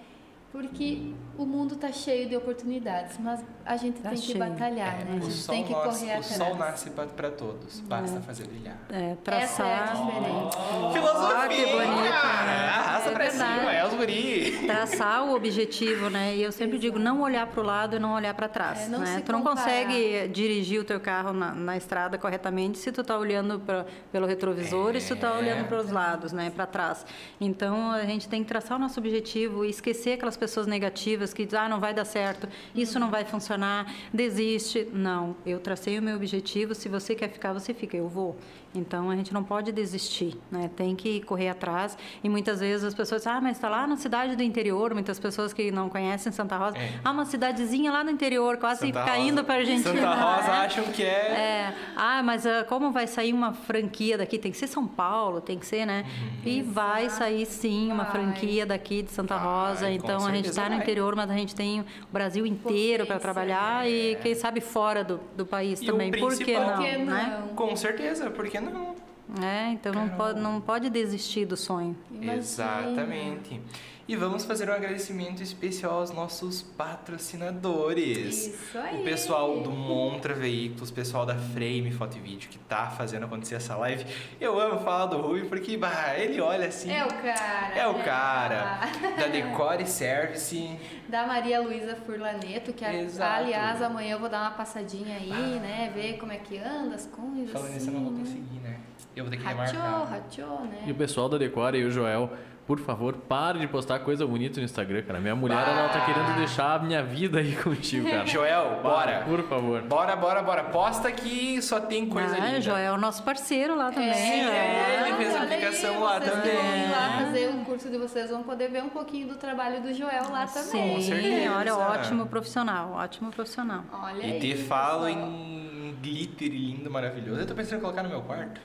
porque o mundo está cheio de oportunidades, mas a gente Tá tem que cheio. batalhar, né? A É, o gente sol, tem que nasce, correr o atrás. sol nasce para todos, basta fazer brilhar. É, Essa é a traçar, diferença. Filosofia! Ah, que bonito, né? Arrasta É pra cima, é os guri. traçar o objetivo, né? E eu sempre digo, não olhar para o lado e não olhar para trás, É, não né? Tu não comparar. consegue dirigir o teu carro na, na estrada corretamente se tu tá olhando pra, pelo retrovisor e se tu tá É. olhando para os lados, né? Para trás. Então a gente tem que traçar o nosso objetivo e esquecer aquelas pessoas negativas que dizem, ah, não vai dar certo, isso não vai funcionar, desiste. Não, eu tracei o meu objetivo. Se você quer ficar, você fica. Eu vou. Então a gente não pode desistir, né? Tem que correr atrás. E muitas vezes as pessoas, ah, mas está lá na cidade do interior. Muitas pessoas que não conhecem Santa Rosa, É. ah, uma cidadezinha lá no interior, quase Santa caindo para a Argentina. Santa Rosa né? acham que é... [laughs] É, ah, mas ah, como vai sair uma franquia daqui? Tem que ser São Paulo, tem que ser, né? Uhum. E vai sair sim uma franquia daqui de Santa Rosa. com Então a gente está no vai. interior, mas a gente tem o Brasil inteiro para trabalhar e quem sabe fora do, do país E também. Por que não? Por que Né? não? Com certeza, por que não? É, então não pode, não pode desistir do sonho. Imagina. Exatamente. E vamos fazer um agradecimento especial aos nossos patrocinadores. Isso aí. O pessoal do Montra Veículos, o pessoal da Frame Foto e Vídeo que tá fazendo acontecer essa live. Eu amo falar do Rui porque bah, ele olha assim. É o cara. É o cara. Da [laughs] Decore Service. Da Maria Luísa Furlaneto, que Exato. aliás amanhã eu vou dar uma passadinha aí, né? Ver como é que anda as coisas. Falando assim, nisso, eu não vou né? conseguir, né? Eu vou ter que remarcar. rachou, né? E o pessoal da Decore e o Joel, por favor, pare de postar coisa bonita no Instagram, cara. Minha mulher, ela tá querendo deixar a minha vida aí [laughs] contigo, cara. [laughs] Joel, bora. Por favor. Bora, bora, bora. Posta que só tem coisa ah, linda. Joel é o nosso parceiro lá também. Sim, né? é, ele fez a aplicação aí, lá vocês também. vão lá fazer o curso de vocês vão poder ver um pouquinho do trabalho do Joel lá também. Com Sim, certeza. olha, ótimo profissional, ótimo profissional. Olha E aí, te falo pessoal. em glitter lindo, maravilhoso. Eu tô pensando em colocar no meu quarto.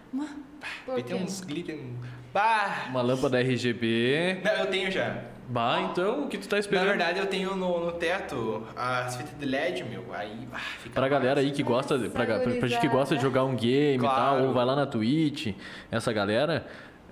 Vai ter quê? uns glitter. Bah! Uma lâmpada RGB. Não, eu tenho já. Bah, então, o que tu tá Na esperando? verdade, eu tenho no, no teto as fitas de LED, meu. Aí, bah, fica Pra galera aí que gosta, de- pra, pra, pra gente que gosta de jogar um game e Claro. tal, ou vai lá na Twitch, essa galera,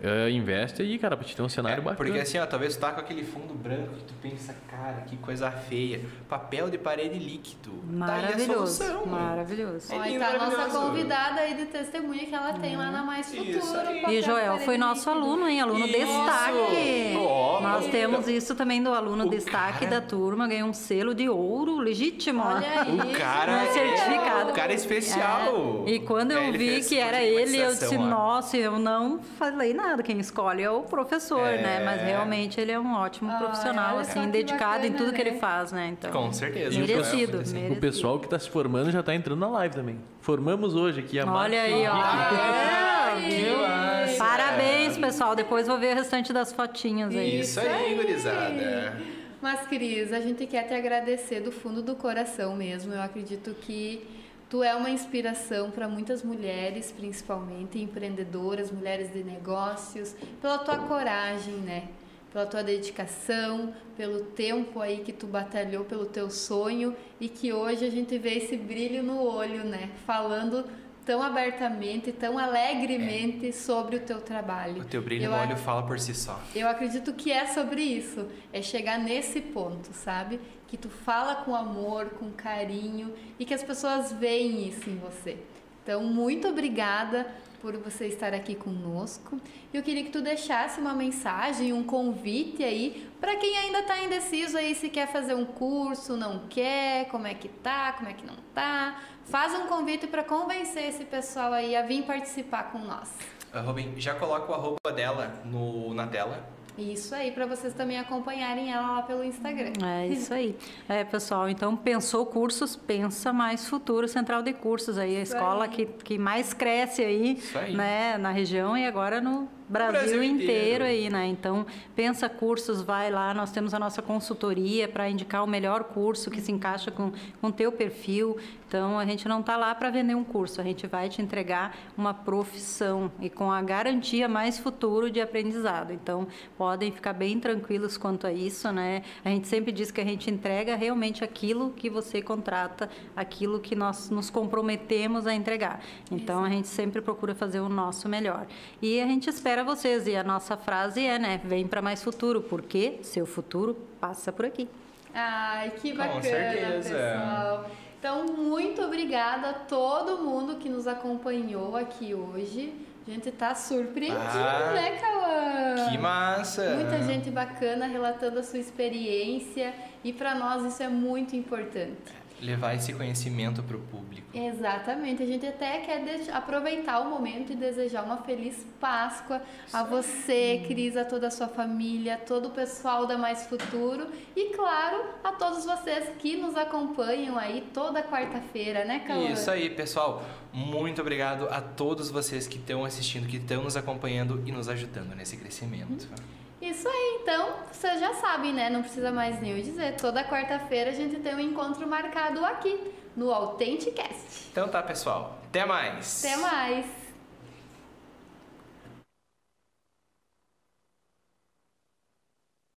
é, investe aí, cara, pra te ter um É, cenário bacana. porque assim, ó, talvez tu tá com aquele fundo branco que tu pensa, cara, que coisa feia. Papel de parede líquido. Tá aí a Maravilhoso, solução. maravilhoso. É Ó, e lindo, tá a nossa convidada aí de testemunha que ela tem lá na Mais Futuro. Aí. papel E Joel foi nosso líquido. aluno, hein? Aluno Isso! destaque. Ó, Nós temos isso também do aluno O destaque cara- da turma, ganhou um selo de ouro legítimo. Olha [laughs] aí. O cara [laughs] Um é certificado. O cara é especial. É. E quando eu É, vi que era ele, eu disse, lá. nossa, eu não falei nada. Quem escolhe é o professor, É. né? Mas realmente ele é um ótimo Ah, profissional, assim, que dedicado em bacana, tudo que né? ele faz, né? Então, Com certeza. Merecido, Assim. merecido. O pessoal que tá se formando já tá entrando na live também. Formamos hoje aqui a Olha aí, ó. Ah, É, que. Parabéns, pessoal. Depois vou ver o restante das fotinhas aí. Isso aí, gurizada. Mas, Cris, a gente quer te agradecer do fundo do coração mesmo. Eu acredito que tu é uma inspiração para muitas mulheres, principalmente empreendedoras, mulheres de negócios, pela tua coragem, né? Pela tua dedicação, pelo tempo aí que tu batalhou pelo teu sonho e que hoje a gente vê esse brilho no olho, né? Falando tão abertamente, tão alegremente sobre o teu trabalho. O teu brilho Eu no olho fala por si só. eu acredito que é sobre isso, é chegar nesse ponto, sabe? Que tu fala com amor, com carinho e que as pessoas veem isso em você. Então, muito obrigada por você estar aqui conosco. Eu queria que tu deixasse uma mensagem, um convite aí para quem ainda está indeciso aí se quer fazer um curso, não quer, como é que tá, como é que não tá. Faz um convite para convencer esse pessoal aí a vir participar com nós. Robin, já coloca o arroba dela no, na tela. Isso aí, para vocês também acompanharem ela lá pelo Instagram. É isso aí. É, pessoal, então pensou cursos, pensa mais futuro Central de Cursos aí, a Isso escola aí. que, que mais cresce aí, aí. né, na região e agora no Brasil, Brasil inteiro. inteiro. aí, né? Então, pensa cursos, vai lá, nós temos a nossa consultoria para indicar o melhor curso que se encaixa com o teu perfil. Então, a gente não está lá para vender um curso, a gente vai te entregar uma profissão e com a garantia mais futuro de aprendizado. Então, podem ficar bem tranquilos quanto a isso, né? A gente sempre diz que a gente entrega realmente aquilo que você contrata, aquilo que nós nos comprometemos a entregar. Então, a gente sempre procura fazer o nosso melhor. E a gente espera vocês. E a nossa frase é, né? Vem para mais futuro, porque seu futuro passa por aqui. Ai, que Com bacana, certeza. pessoal. Então, muito obrigada a todo mundo que nos acompanhou aqui hoje. A gente tá surpreendido, Ah, né, Cauã? Que massa! Muita gente bacana relatando a sua experiência e para nós isso é muito importante. Levar esse conhecimento pro público. Exatamente, a gente até quer aproveitar o momento e desejar uma feliz Páscoa a você, Cris, a toda a sua família, a todo o pessoal da Mais Futuro e, claro, a todos vocês que nos acompanham aí toda quarta-feira, né, Cauã? Isso aí, pessoal. Muito obrigado a todos vocês que estão assistindo, que estão nos acompanhando e nos ajudando nesse crescimento. Isso aí, então, vocês já sabem, né? Não precisa mais nem eu dizer. Toda quarta-feira a gente tem um encontro marcado aqui no Authenticast. Então tá, pessoal. Até mais! Até mais!